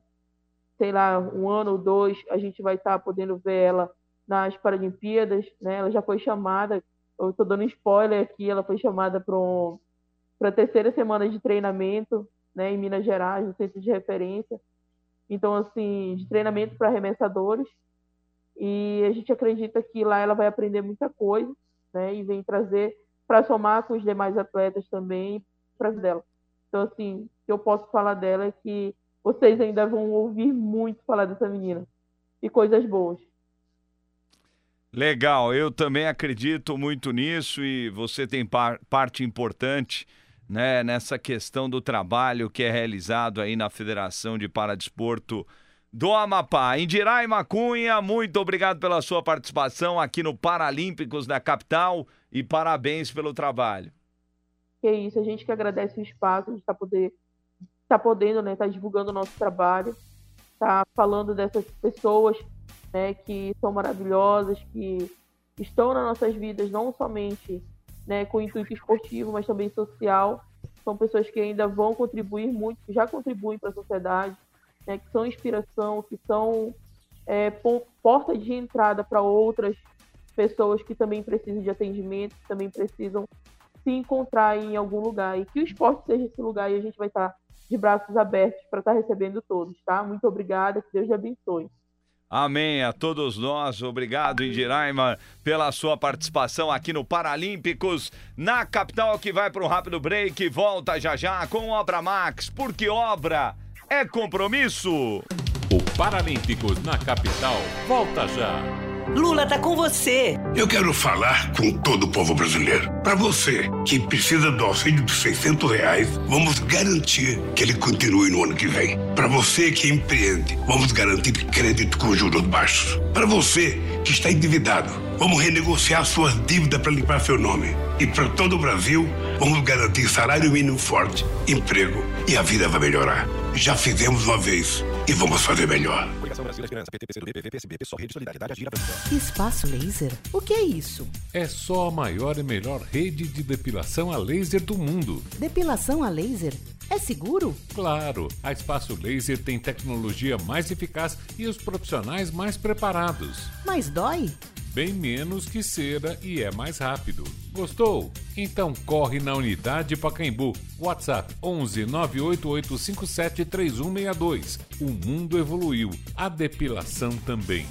sei lá, um ano ou dois, a gente vai estar tá podendo ver ela nas Paralimpíadas, né? Ela já foi chamada, eu estou dando spoiler aqui, ela foi chamada para um, a terceira semana de treinamento né, em Minas Gerais, no centro de referência. Então, assim, de treinamento para arremessadores. E a gente acredita que lá ela vai aprender muita coisa, né? E vem trazer para somar com os demais atletas também para dela. Então, assim, o que eu posso falar dela é que vocês ainda vão ouvir muito falar dessa menina. E coisas boas. Legal, eu também acredito muito nisso e você tem par parte importante né, nessa questão do trabalho que é realizado aí na Federação de Paradesporto do Amapá. Indirai Macunha, muito obrigado pela sua participação aqui no Paralímpicos da capital e parabéns pelo trabalho. Que isso, a gente que agradece o espaço de estar tá poder tá podendo, né, estar tá divulgando o nosso trabalho, tá falando dessas pessoas né, que são maravilhosas, que estão nas nossas vidas, não somente né, com intuito esportivo, mas também social. São pessoas que ainda vão contribuir muito, que já contribuem para a sociedade, né, que são inspiração, que são é, porta de entrada para outras pessoas que também precisam de atendimento, que também precisam se encontrar em algum lugar. E que o esporte seja esse lugar e a gente vai estar de braços abertos para estar recebendo todos, tá? Muito obrigada, que Deus te abençoe. Amém a todos nós. Obrigado, Indiraima, pela sua participação aqui no Paralímpicos, na capital que vai para um rápido break. Volta já já com Obra Max, porque obra é compromisso. O Paralímpicos na capital volta já. Lula tá com você. Eu quero falar com todo o povo brasileiro. Para você que precisa do auxílio de 600 reais, vamos garantir que ele continue no ano que vem. Para você que empreende, vamos garantir crédito com juros baixos. Para você que está endividado, vamos renegociar suas dívidas para limpar seu nome. E para todo o Brasil, vamos garantir salário mínimo forte, emprego e a vida vai melhorar. Já fizemos uma vez e vamos fazer melhor. Espaço Laser? O que é isso? É só a maior e melhor rede de depilação a laser do mundo. Depilação a laser? É seguro? Claro, a Espaço Laser tem tecnologia mais eficaz e os profissionais mais preparados. Mas dói? Bem menos que cera e é mais rápido. Gostou? Então corre na unidade Pacaembu. WhatsApp 11 98857 3162. O mundo evoluiu, a depilação também.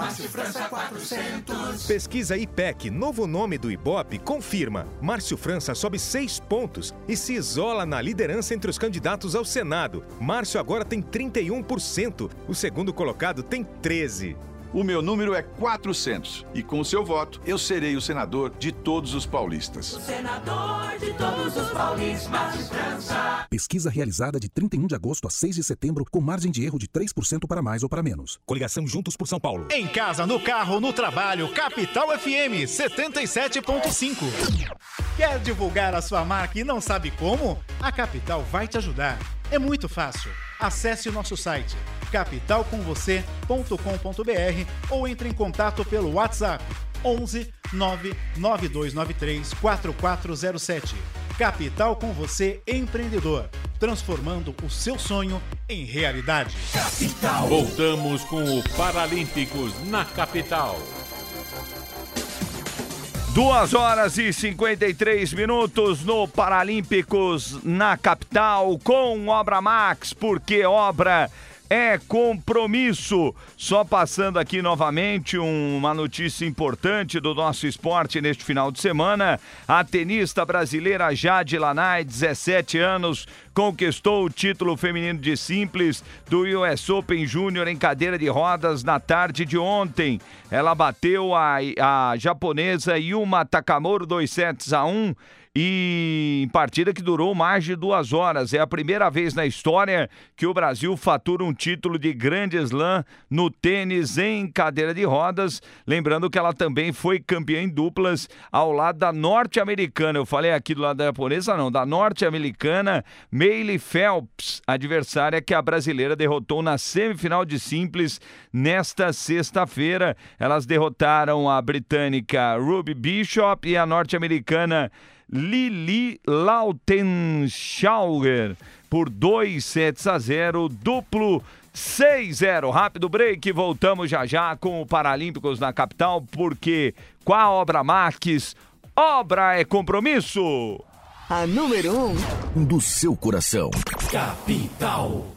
Márcio França 400. Pesquisa IPEC, novo nome do Ibope, confirma. Márcio França sobe seis pontos e se isola na liderança entre os candidatos ao Senado. Márcio agora tem 31%. O segundo colocado tem 13%. O meu número é 400 e com o seu voto eu serei o senador de todos os paulistas. O senador de todos os paulistas, França. Pesquisa realizada de 31 de agosto a 6 de setembro com margem de erro de 3% para mais ou para menos. Coligação Juntos por São Paulo. Em casa, no carro, no trabalho, Capital FM 77.5. Quer divulgar a sua marca e não sabe como? A Capital vai te ajudar. É muito fácil. Acesse o nosso site capitalcomvocê.com.br ou entre em contato pelo WhatsApp 11 99293 4407. Capital com você empreendedor, transformando o seu sonho em realidade. Capital. Voltamos com o Paralímpicos na capital. Duas horas e 53 minutos no Paralímpicos na capital com Obra Max, porque obra é compromisso. Só passando aqui novamente uma notícia importante do nosso esporte neste final de semana. A tenista brasileira Jade Lanai, 17 anos, conquistou o título feminino de simples do US Open Júnior em cadeira de rodas na tarde de ontem. Ela bateu a, a japonesa Yuma Takamori 2 sets a 1 e em partida que durou mais de duas horas. É a primeira vez na história que o Brasil fatura um título de grande slam no tênis em cadeira de rodas. Lembrando que ela também foi campeã em duplas ao lado da norte-americana. Eu falei aqui do lado da japonesa, não, da norte-americana Meili Phelps, adversária que a brasileira derrotou na semifinal de simples nesta sexta-feira. Elas derrotaram a britânica Ruby Bishop e a norte-americana Lili Lautenschauer por 2 sets a 0, duplo 6-0. Rápido break, voltamos já já com o Paralímpicos na capital, porque com a obra Marques, obra é compromisso. A número 1 um do seu coração. Capital.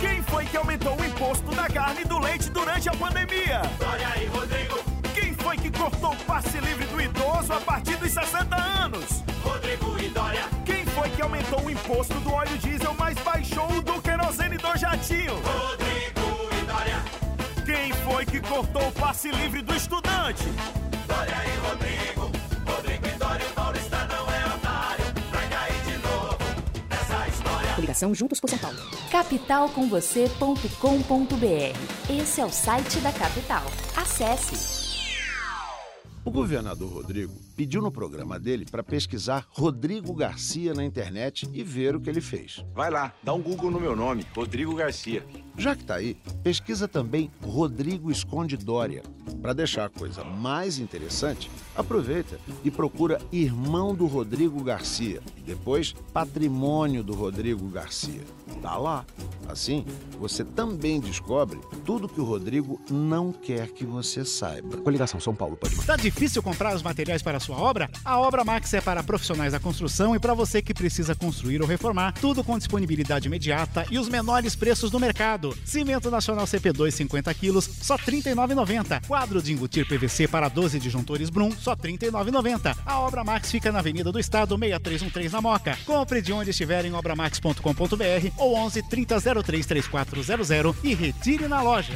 Quem foi que aumentou o imposto da carne e do leite durante a pandemia? Olha aí, Rodrigo. Quem foi que cortou o passe livre do idoso a partir dos 60 anos? Rodrigo e Dória. Quem foi que aumentou o imposto do óleo diesel, mas baixou o do querosene do jatinho? Rodrigo e Dória. Quem foi que cortou o passe livre do estudante? Dória e Rodrigo. Rodrigo e Dória, o Paulista não é otário. Vai cair de novo nessa história. Coligação Juntos por São Paulo. Capitalcomvocê.com.br. Esse é o site da Capital. Acesse. O governador Rodrigo pediu no programa dele para pesquisar Rodrigo Garcia na internet e ver o que ele fez. Vai lá, dá um Google no meu nome, Rodrigo Garcia. Já que tá aí, pesquisa também Rodrigo Esconde Dória. Para deixar a coisa mais interessante, aproveita e procura Irmão do Rodrigo Garcia. Depois, Patrimônio do Rodrigo Garcia. Tá lá. Assim, você também descobre tudo que o Rodrigo não quer que você saiba. Coligação São Paulo pode Tá difícil comprar os materiais para a sua obra? A Obra Max é para profissionais da construção e para você que precisa construir ou reformar, tudo com disponibilidade imediata e os menores preços do mercado. Cimento Nacional CP2 50 quilos, só R$ 39,90. Quadro de embutir PVC para 12 disjuntores Brum, só R$ 39,90. A Obra Max fica na Avenida do Estado 6313 na Moca. Compre de onde estiver em obramax.com.br ou 11 3003 3400 e retire na loja.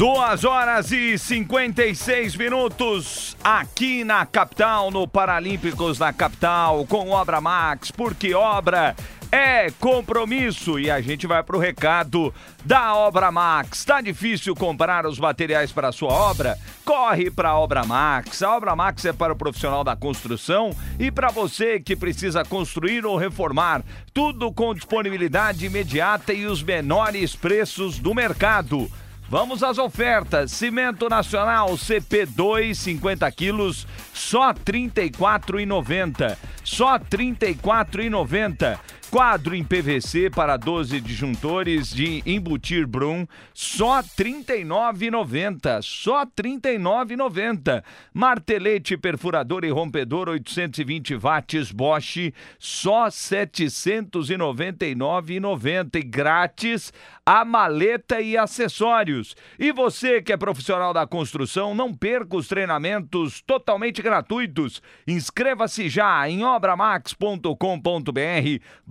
Duas horas e 56 minutos aqui na capital, no Paralímpicos na capital, com Obra Max, porque obra é compromisso. E a gente vai pro recado da Obra Max. Tá difícil comprar os materiais para sua obra? Corre para a Obra Max. A Obra Max é para o profissional da construção e para você que precisa construir ou reformar. Tudo com disponibilidade imediata e os menores preços do mercado. Vamos às ofertas. Cimento Nacional CP2 50 quilos, só R$ 34,90. Só R$ 34,90. Quadro em PVC para 12 disjuntores de embutir Brum, só R$ 39,90. Só R$ 39,90. Martelete perfurador e rompedor 820 watts Bosch, só R$ 799,90 e grátis a maleta e acessórios. E você que é profissional da construção, não perca os treinamentos totalmente gratuitos. Inscreva-se já em obramax.com.br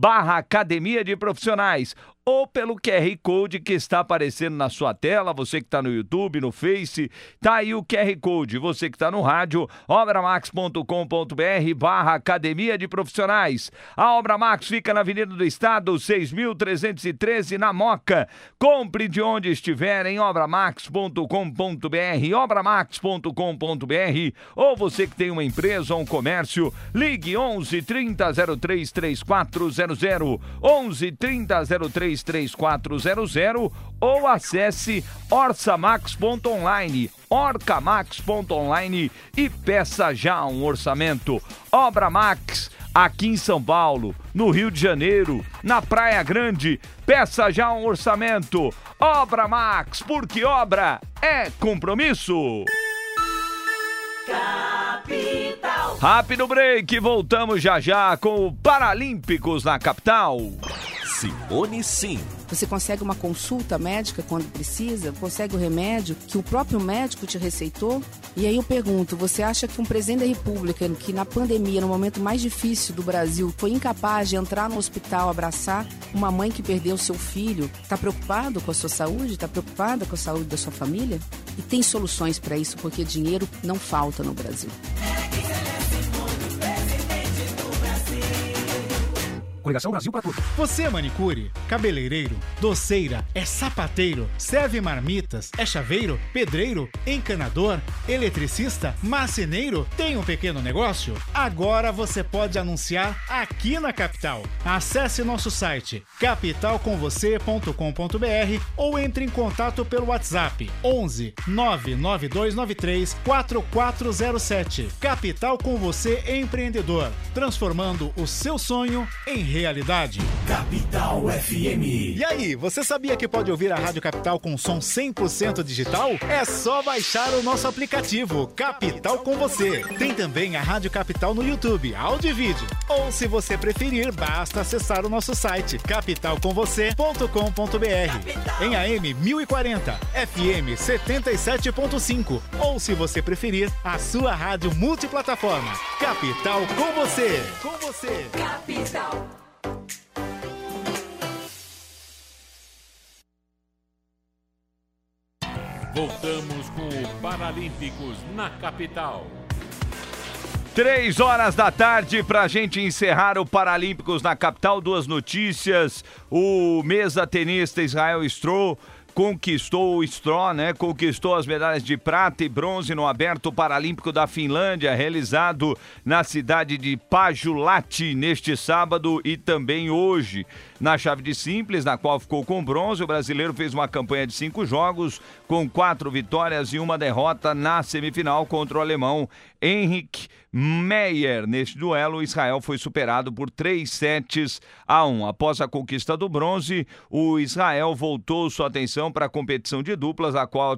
barra Academia de Profissionais ou pelo QR Code que está aparecendo na sua tela, você que está no YouTube, no Face, tá aí o QR Code, você que está no rádio, obramax.com.br barra Academia de Profissionais. A Obra Max fica na Avenida do Estado, 6.313, na Moca. Compre de onde estiver em obramax.com.br, obramax.com.br, ou você que tem uma empresa ou um comércio, ligue 11 30 03 3400, 11 30 03 3400 ou acesse orçamax.online, orcamax.online e peça já um orçamento. Obra Max, aqui em São Paulo, no Rio de Janeiro, na Praia Grande, peça já um orçamento. Obra Max, porque obra é compromisso. Capital. Rápido break, voltamos já já com o Paralímpicos na capital. Simone Sim. Você consegue uma consulta médica quando precisa, consegue o remédio que o próprio médico te receitou. E aí eu pergunto: você acha que um presidente da República, que na pandemia, no momento mais difícil do Brasil, foi incapaz de entrar no hospital, abraçar uma mãe que perdeu seu filho, está preocupado com a sua saúde? Está preocupada com a saúde da sua família? E tem soluções para isso, porque dinheiro não falta no Brasil. Coligação Brasil para tudo. Você é manicure, cabeleireiro, doceira, é sapateiro, serve marmitas, é chaveiro, pedreiro, encanador, eletricista, marceneiro, tem um pequeno negócio? Agora você pode anunciar aqui na capital. Acesse nosso site capitalcomvocê.com.br ou entre em contato pelo WhatsApp 11 99293 4407. Capital com você empreendedor, transformando o seu sonho em realidade. Capital FM. E aí, você sabia que pode ouvir a Rádio Capital com som 100% digital? É só baixar o nosso aplicativo Capital com você. Tem também a Rádio Capital no YouTube, áudio e vídeo. Ou se você preferir, basta acessar o nosso site capitalcomvocê.com.br. Em AM 1040, FM 77.5 ou se você preferir, a sua rádio multiplataforma. Capital com você. Com você. Capital. Voltamos com o Paralímpicos na capital. Três horas da tarde para a gente encerrar o Paralímpicos na capital. Duas notícias. O mesa tenista Israel Stroh conquistou o Straw, né? Conquistou as medalhas de prata e bronze no Aberto Paralímpico da Finlândia, realizado na cidade de Pajulati neste sábado e também hoje. Na chave de simples, na qual ficou com bronze, o brasileiro fez uma campanha de cinco jogos, com quatro vitórias e uma derrota na semifinal contra o alemão Henrik Meyer. Neste duelo, Israel foi superado por três sets a um. Após a conquista do bronze, o Israel voltou sua atenção para a competição de duplas, a qual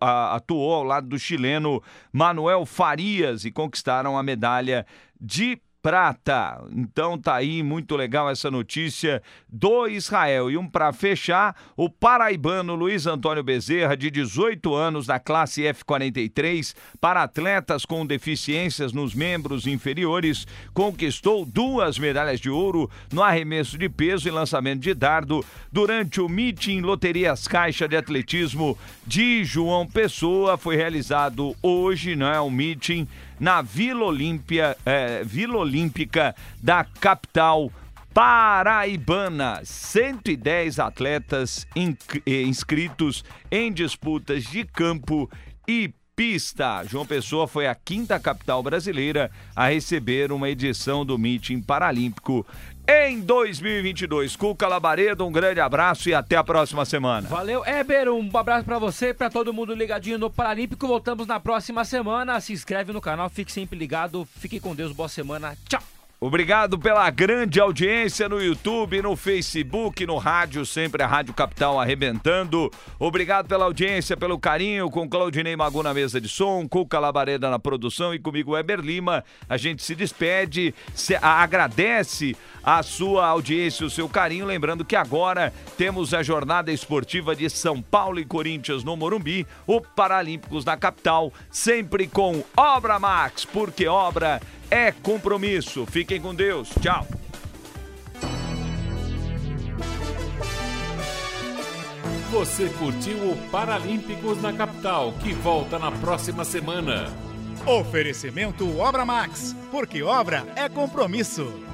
a, atuou ao lado do chileno Manuel Farias e conquistaram a medalha de prata. Então tá aí muito legal essa notícia do Israel. E um para fechar, o paraibano Luiz Antônio Bezerra, de 18 anos, da classe F43, para atletas com deficiências nos membros inferiores, conquistou duas medalhas de ouro no arremesso de peso e lançamento de dardo durante o meeting Loterias Caixa de Atletismo de João Pessoa. Foi realizado hoje, não é? Um meeting na Vila Olímpia, é, Vila Olímpica da capital paraibana. 110 atletas eh, inscritos em disputas de campo e pista. João Pessoa foi a quinta capital brasileira a receber uma edição do Meeting Paralímpico em 2022. Cuca Labaredo, um grande abraço e até a próxima semana. Valeu, Eber, um abraço para você, para todo mundo ligadinho no Paralímpico. Voltamos na próxima semana. Se inscreve no canal, fique sempre ligado. Fique com Deus, boa semana. Tchau. Obrigado pela grande audiência no YouTube, no Facebook, no rádio, sempre a Rádio Capital arrebentando. Obrigado pela audiência, pelo carinho com Claudinei Magu na mesa de som, Cuca Labareda na produção e comigo Weber Lima. A gente se despede, se, agradece a sua audiência, o seu carinho, lembrando que agora temos a jornada esportiva de São Paulo e Corinthians no Morumbi, o Paralímpicos na capital, sempre com Obra Max, porque obra é compromisso. Fiquem com Deus. Tchau. Você curtiu o Paralímpicos na capital, que volta na próxima semana. Oferecimento Obra Max, porque obra é compromisso.